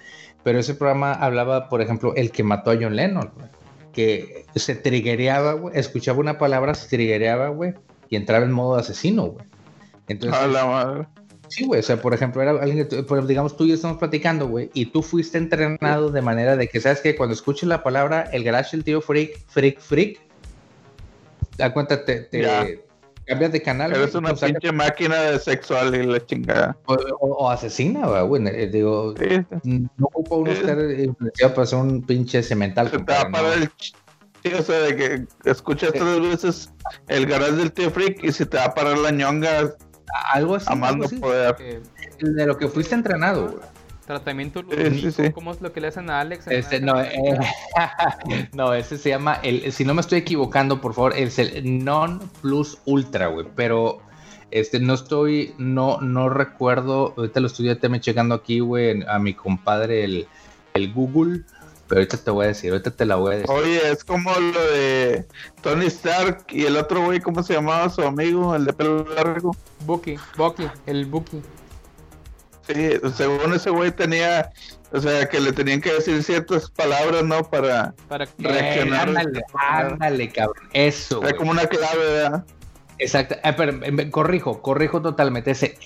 pero ese programa hablaba, por ejemplo, el que mató a John Lennon, güey, que se triggereaba, güey, escuchaba una palabra, se triggereaba, güey, y entraba en modo asesino, güey. Entonces, A la madre. Sí, güey, o sea, por ejemplo, era alguien que, digamos, tú y yo estamos platicando, güey, y tú fuiste entrenado de manera de que, ¿sabes que Cuando escuches la palabra el garage del tío freak, freak, freak, da cuenta, te. Cambias de canal. Eres una pinche máquina de sexual y la chingada. o, o- o asesina, güey, eh, digo, Sí, no ocupa uno Sí. estar influenciado para ser un pinche cemental. se te va a compadre, parar ¿no? el... ch- Sí, o sea, de que escuchas tres veces el garage del tío Freak y se te va a parar la ñonga Algo así, a más no poder. De lo que fuiste entrenado, güey. Tratamiento Sí, sí. ¿cómo es lo que le hacen a Alex? Este, no, eh, no, ese se llama, el, si no me estoy equivocando, por favor, es el Non Plus Ultra, güey, pero este, no estoy, no, no recuerdo, ahorita lo estoy también checando aquí, güey, a mi compadre, el, el Google, pero ahorita te voy a decir, ahorita te la voy a decir. Oye, es como lo de Tony Stark y el otro güey, ¿cómo se llamaba su amigo? El de pelo largo. Bucky, Bucky, el Bucky. Sí, según ese güey tenía, o sea, que le tenían que decir ciertas palabras, ¿no? Para Para reaccionar. ándale, ándale, cabrón, eso, güey. como una clave, ¿verdad? Exacto, eh, pero, eh, corrijo, corrijo totalmente, ese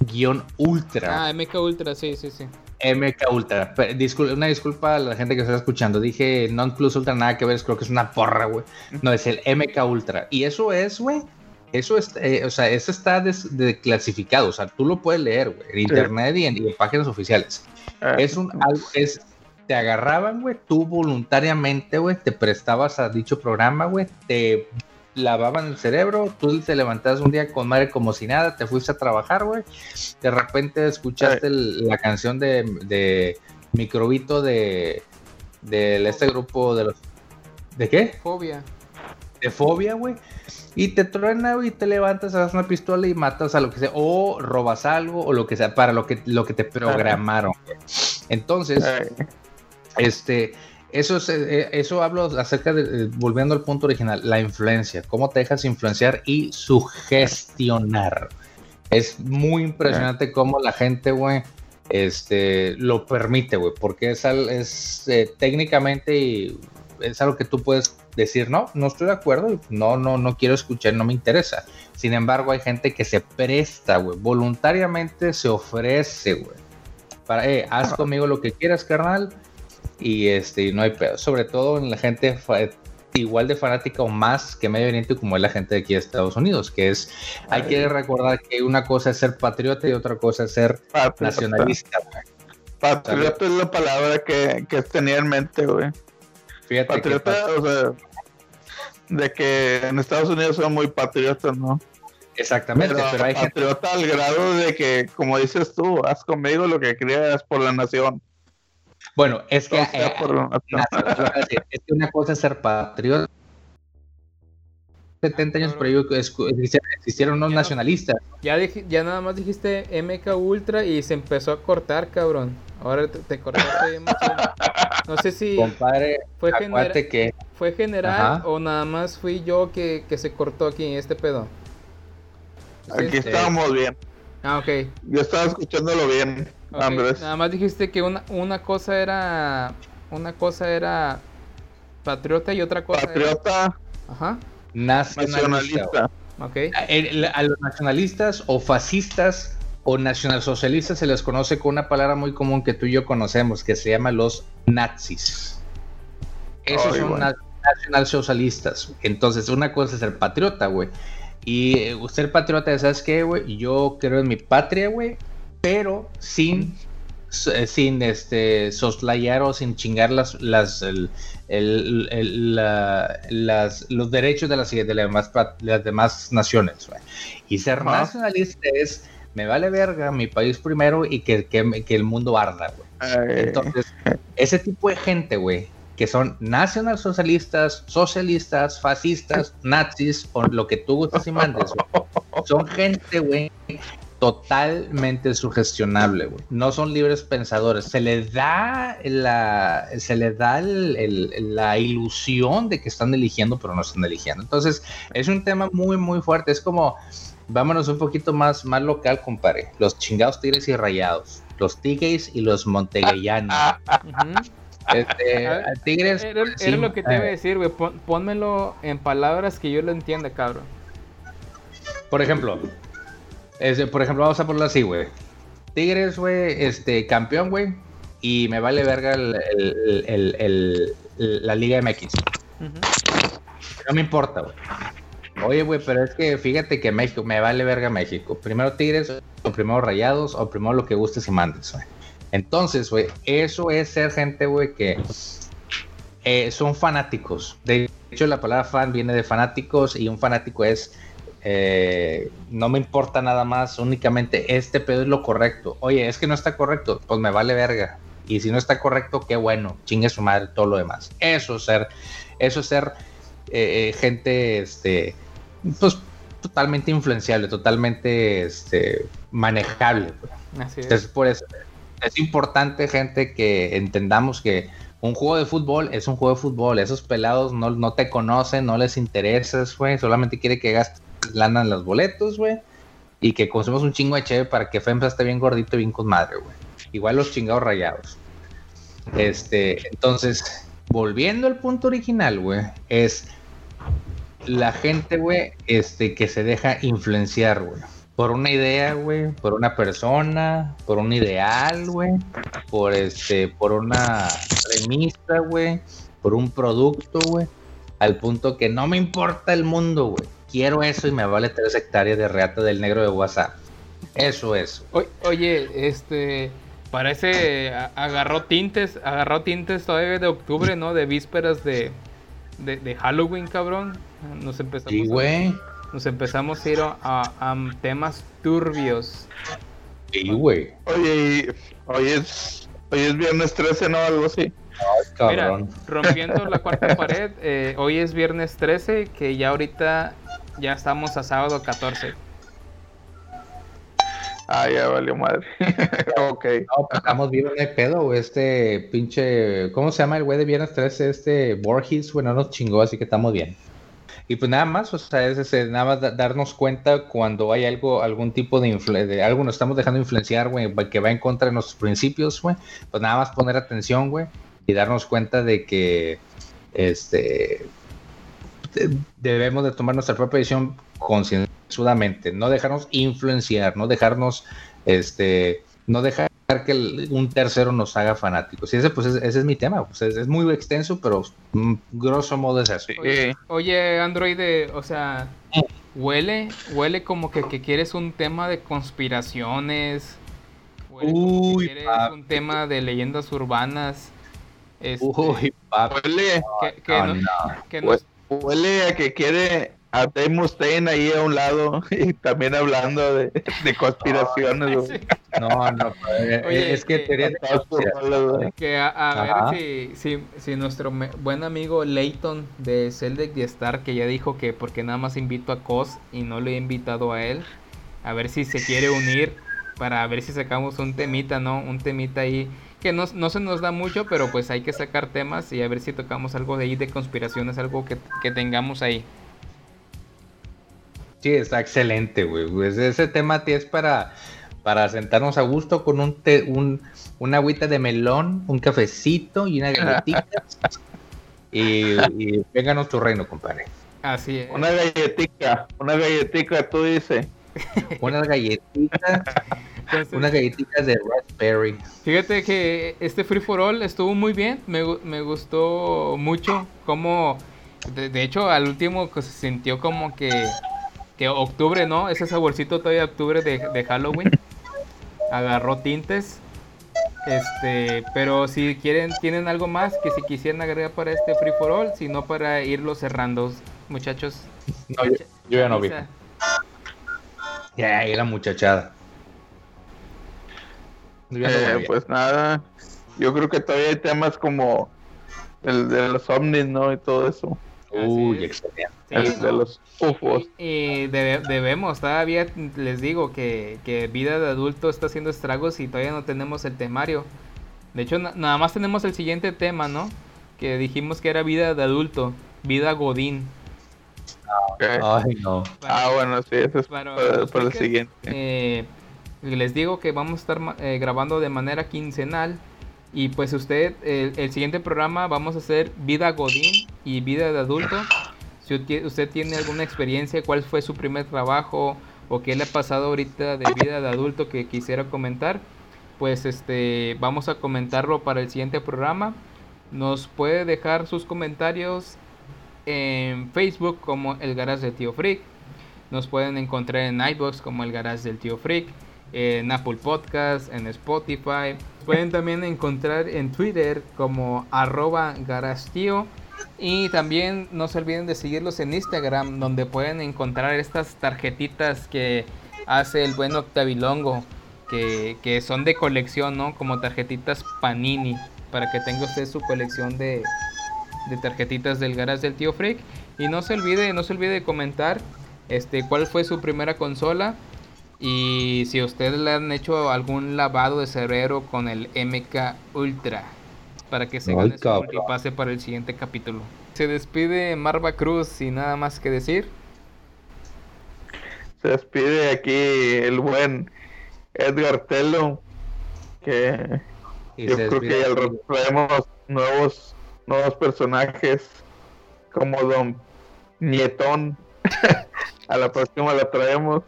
MK-Ultra. Ah, MK Ultra, sí, sí, sí. MK Ultra. Discul- una disculpa a la gente que está escuchando. Dije Non Plus Ultra, nada que ver, creo que es una porra, güey. No, es el MK Ultra. Y eso es, güey. Eso es, eh, o sea, eso está des- desclasificado. O sea, tú lo puedes leer, güey, en internet y en, y en páginas oficiales. Eh, Es un algo, es, te agarraban, güey, tú voluntariamente, güey, te prestabas a dicho programa, güey, te lavaban el cerebro, tú te levantabas un día con madre como si nada, te fuiste a trabajar, güey, de repente escuchaste el- la canción de, de Microbito de, de este grupo de los... ¿De qué? Fobia. De fobia, güey. Y te truena, güey, y te levantas, haces una pistola y matas a lo que sea. O robas algo, o lo que sea, para lo que, lo que te programaron. Entonces, este, eso es, eh, eso hablo acerca de, eh, volviendo al punto original, la influencia, cómo te dejas influenciar y sugestionar. Es muy impresionante cómo la gente, güey, este, lo permite, güey, porque es, es eh, técnicamente y es algo que tú puedes decir, no, no estoy de acuerdo, no, no, no quiero escuchar, no me interesa. Sin embargo, hay gente que se presta, güey, voluntariamente se ofrece, güey, para, eh, haz conmigo lo que quieras, carnal, y este, no hay pedo. Sobre todo en la gente igual de fanática o más que Medio Oriente como es la gente de aquí de Estados Unidos, que es, hay que recordar que una cosa es ser patriota y otra cosa es ser patriota. nacionalista. güey. Patriota es la palabra que, que tenía en mente, güey. Fíjate que Patriota, o sea, de que en Estados Unidos son muy patriotas, ¿no? exactamente, Pero, pero, hay gente patriota al grado de que, como dices tú, haz conmigo lo que creas por la nación. Bueno, es que, O sea, eh, por la nación. nacional, es que una cosa es ser patriota. 70 años, pero yo escu- existieron- unos Ya nacionalistas. Ya, dij- ya nada más dijiste MK Ultra y se empezó a cortar, cabrón. Ahora te, te cortaste. No sé si Compadre, fue, genera- que fue general Ajá. o nada más fui yo que, que se cortó aquí este pedo. Sí, Aquí es- estábamos bien. Ah, ok. Yo estaba escuchándolo bien. Andrés. Nada más dijiste que una, una cosa era una cosa era patriota y otra cosa era... Patriota, Ajá. nacionalista. nacionalista. Ok. A, a los nacionalistas o fascistas o nacionalsocialistas se les conoce con una palabra muy común que tú y yo conocemos, que se llama los nazis. Esos Ay, son bueno. na- nacionalsocialistas. Entonces, una cosa es ser patriota, güey. Y eh, ser patriota, ¿sabes qué, güey? Yo creo en mi patria, güey, pero sin, eh, sin este, soslayar o sin chingar las, las, el- el- el- la- las, los derechos de las, de las, demás, las demás naciones. güey. Y ser Ajá. nacionalista es, me vale verga mi país primero y que, que, que el mundo arda, güey. Entonces, ese tipo de gente, güey, que son nacionalsocialistas, socialistas, fascistas, nazis, o lo que tú gustes y mandes, güey, son gente, güey, totalmente sugestionable, güey. No son libres pensadores. Se les da la, se les da el- el- la ilusión de que están eligiendo, pero no están eligiendo. Entonces, es un tema muy, muy fuerte. Es como, vámonos un poquito más, más local, compadre. Los chingados tigres y rayados. Los tigres y los montegueyanos. Este, A tigres. Era, era sí, lo que te iba a decir, güey. Pon- pónmelo en palabras que yo lo entienda, cabrón. Por ejemplo, este, por ejemplo, vamos a ponerlo así, güey. Tigres, güey, este, campeón, güey. Y me vale verga el- el- el- el- el- la Liga MX. No me importa, güey. Oye, güey, pero es que fíjate que México, me vale verga México. Primero Tigres, o primero Rayados, o primero lo que gustes y mandes, güey. Entonces, güey, eso es ser gente, güey, que eh, son fanáticos. De hecho, la palabra fan viene de fanáticos y un fanático es eh, no me importa nada más, únicamente este pedo es lo correcto. Oye, es que no está correcto, pues me vale verga. Y si no está correcto, qué bueno, chingue su madre todo lo demás. Eso es ser, eso es ser eh, gente, este, pues totalmente influenciable, totalmente, este, manejable. Así es. Entonces, por eso es importante, gente, que entendamos que un juego de fútbol es un juego de fútbol. Esos pelados no, no te conocen, no les interesas, güey. Solamente quiere que gastes lana en los boletos, güey. Y que consumamos un chingo de cheve para que FEMSA esté bien gordito y bien con madre, güey. Igual los chingados rayados. Este, entonces, volviendo al punto original, güey, es la gente, güey, este, que se deja influenciar, güey. Por una idea, güey, por una persona, por un ideal, güey, por este, por una premisa, güey, por un producto, güey, al punto que no me importa el mundo, güey. Quiero eso y me vale tres hectáreas de reata del negro de WhatsApp. Eso es. Oye, este. Parece. Agarró tintes. Agarró tintes todavía de octubre, ¿no? De vísperas de. De, de Halloween, cabrón. Nos empezamos. Sí, a- güey. Nos empezamos a ir a, a- a temas turbios. Sí, güey. Oye, y- hoy es, hoy es viernes 13, ¿no? Algo así. Mira, Cabrón. rompiendo la cuarta pared, eh, hoy es viernes 13, que ya ahorita ya estamos a sábado 14. Ah, ya valió madre. ok. No, pues estamos no hay pedo, güey. Este pinche. ¿Cómo se llama el güey de Viernes 13? Este Borges, güey, no nos chingó, así que estamos bien. Y pues nada más, o sea, es, ese, nada más da- darnos cuenta cuando hay algo, algún tipo de, de algo nos estamos dejando influenciar, güey, que va en contra de nuestros principios, güey. Pues nada más poner atención, güey, y darnos cuenta de que, este, de- debemos de tomar nuestra propia decisión concienzudamente, no dejarnos influenciar, no dejarnos, este, no dejar que el- un tercero nos haga fanáticos. Y ese, pues, es- ese es mi tema, pues, es, es muy extenso, pero mm, grosso modo es eso. Oye, oye, Android, o sea, huele, huele como que, que quieres un tema de conspiraciones. Huele como que quieres papi. un tema de leyendas urbanas. este, Uy, papi. Huele, que, que no, no- que huele a que quiere a Dave Mustaine ahí a un lado y también hablando de, de conspiraciones. No, no, eh, Oye, es que que- de conspiración. Que a, a ver si, si, si nuestro me- buen amigo Leighton de Celdec y Star, que ya dijo que porque nada más invito a Cos y no le he invitado a él, a ver si se quiere unir para ver si sacamos un temita, ¿no? Un temita ahí que no, no se nos da mucho, pero pues hay que sacar temas y a ver si tocamos algo de ahí de conspiraciones, algo que, que tengamos ahí. Sí, está excelente, güey. Pues ese tema tío, es para, para sentarnos a gusto con un, té, un una agüita de melón, un cafecito y una galletita. y, y vénganos tu reino, compadre. Así es. Una galletica, una galletica, tú dices. Unas galletitas, Entonces, unas galletitas de raspberry. Fíjate que este Free for All estuvo muy bien, me, me gustó mucho, como, de, de hecho al último que se sintió como que, que octubre, ¿no? Ese saborcito todavía de octubre de, de Halloween, agarró tintes, este, pero si quieren, tienen algo más que si quisieran agregar para este Free for All, si no para irlo cerrando, muchachos. No, yo, yo ya no vi. Ya, ahí la muchachada. Yo ya no Eh, pues nada, yo creo que todavía hay temas como el de los ovnis, ¿no? Y todo eso. Uy, excelente. Sí, de los ufos. Y debe- debemos, todavía les digo que, que vida de adulto está haciendo estragos y todavía no tenemos el temario. De hecho, na- nada más tenemos el siguiente tema, ¿no? Que dijimos que era vida de adulto, vida godín. Ok. Ay, no. Ah, bueno, sí, ese es Para para, los para el siguiente. Eh, les digo que vamos a estar eh, grabando de manera quincenal. Y pues usted, el, siguiente programa vamos a hacer vida godín y vida de adulto. Si usted tiene alguna experiencia, cuál fue su primer trabajo o qué le ha pasado ahorita de vida de adulto que quisiera comentar, pues este vamos a comentarlo para el siguiente programa. Nos puede dejar sus comentarios en Facebook como El Garage de Tío Freak. Nos pueden encontrar en iBox como El Garage del Tío Freak, en Apple Podcast, en Spotify. Pueden también encontrar en Twitter como arroba garastío. Y también no se olviden de seguirlos en Instagram, donde pueden encontrar estas tarjetitas que hace el buen Octavilongo, que, que son de colección, ¿no? Como tarjetitas Panini, para que tenga usted su colección de, de tarjetitas del garage del tío Freak. Y no se olvide, no se olvide de comentar este cuál fue su primera consola. Y si ustedes le han hecho algún lavado de cerebro con el MK Ultra. Para que se Ay, gane su multipase para el siguiente capítulo. Se despide Marva Cruz sin nada más que decir. Se despide aquí el buen Edgar Tello. Que Y yo creo que al rato traemos nuevos, nuevos personajes. Como Don Nietón. A la próxima la traemos.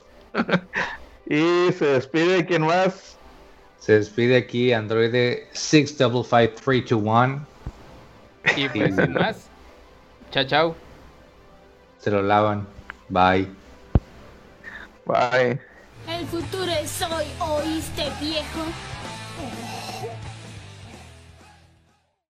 Y se despide, ¿quién más? Se despide aquí Android 655321. Y pues sin más. Chao, chao. Se lo lavan. Bye. Bye. El futuro es hoy, ¿oíste, viejo?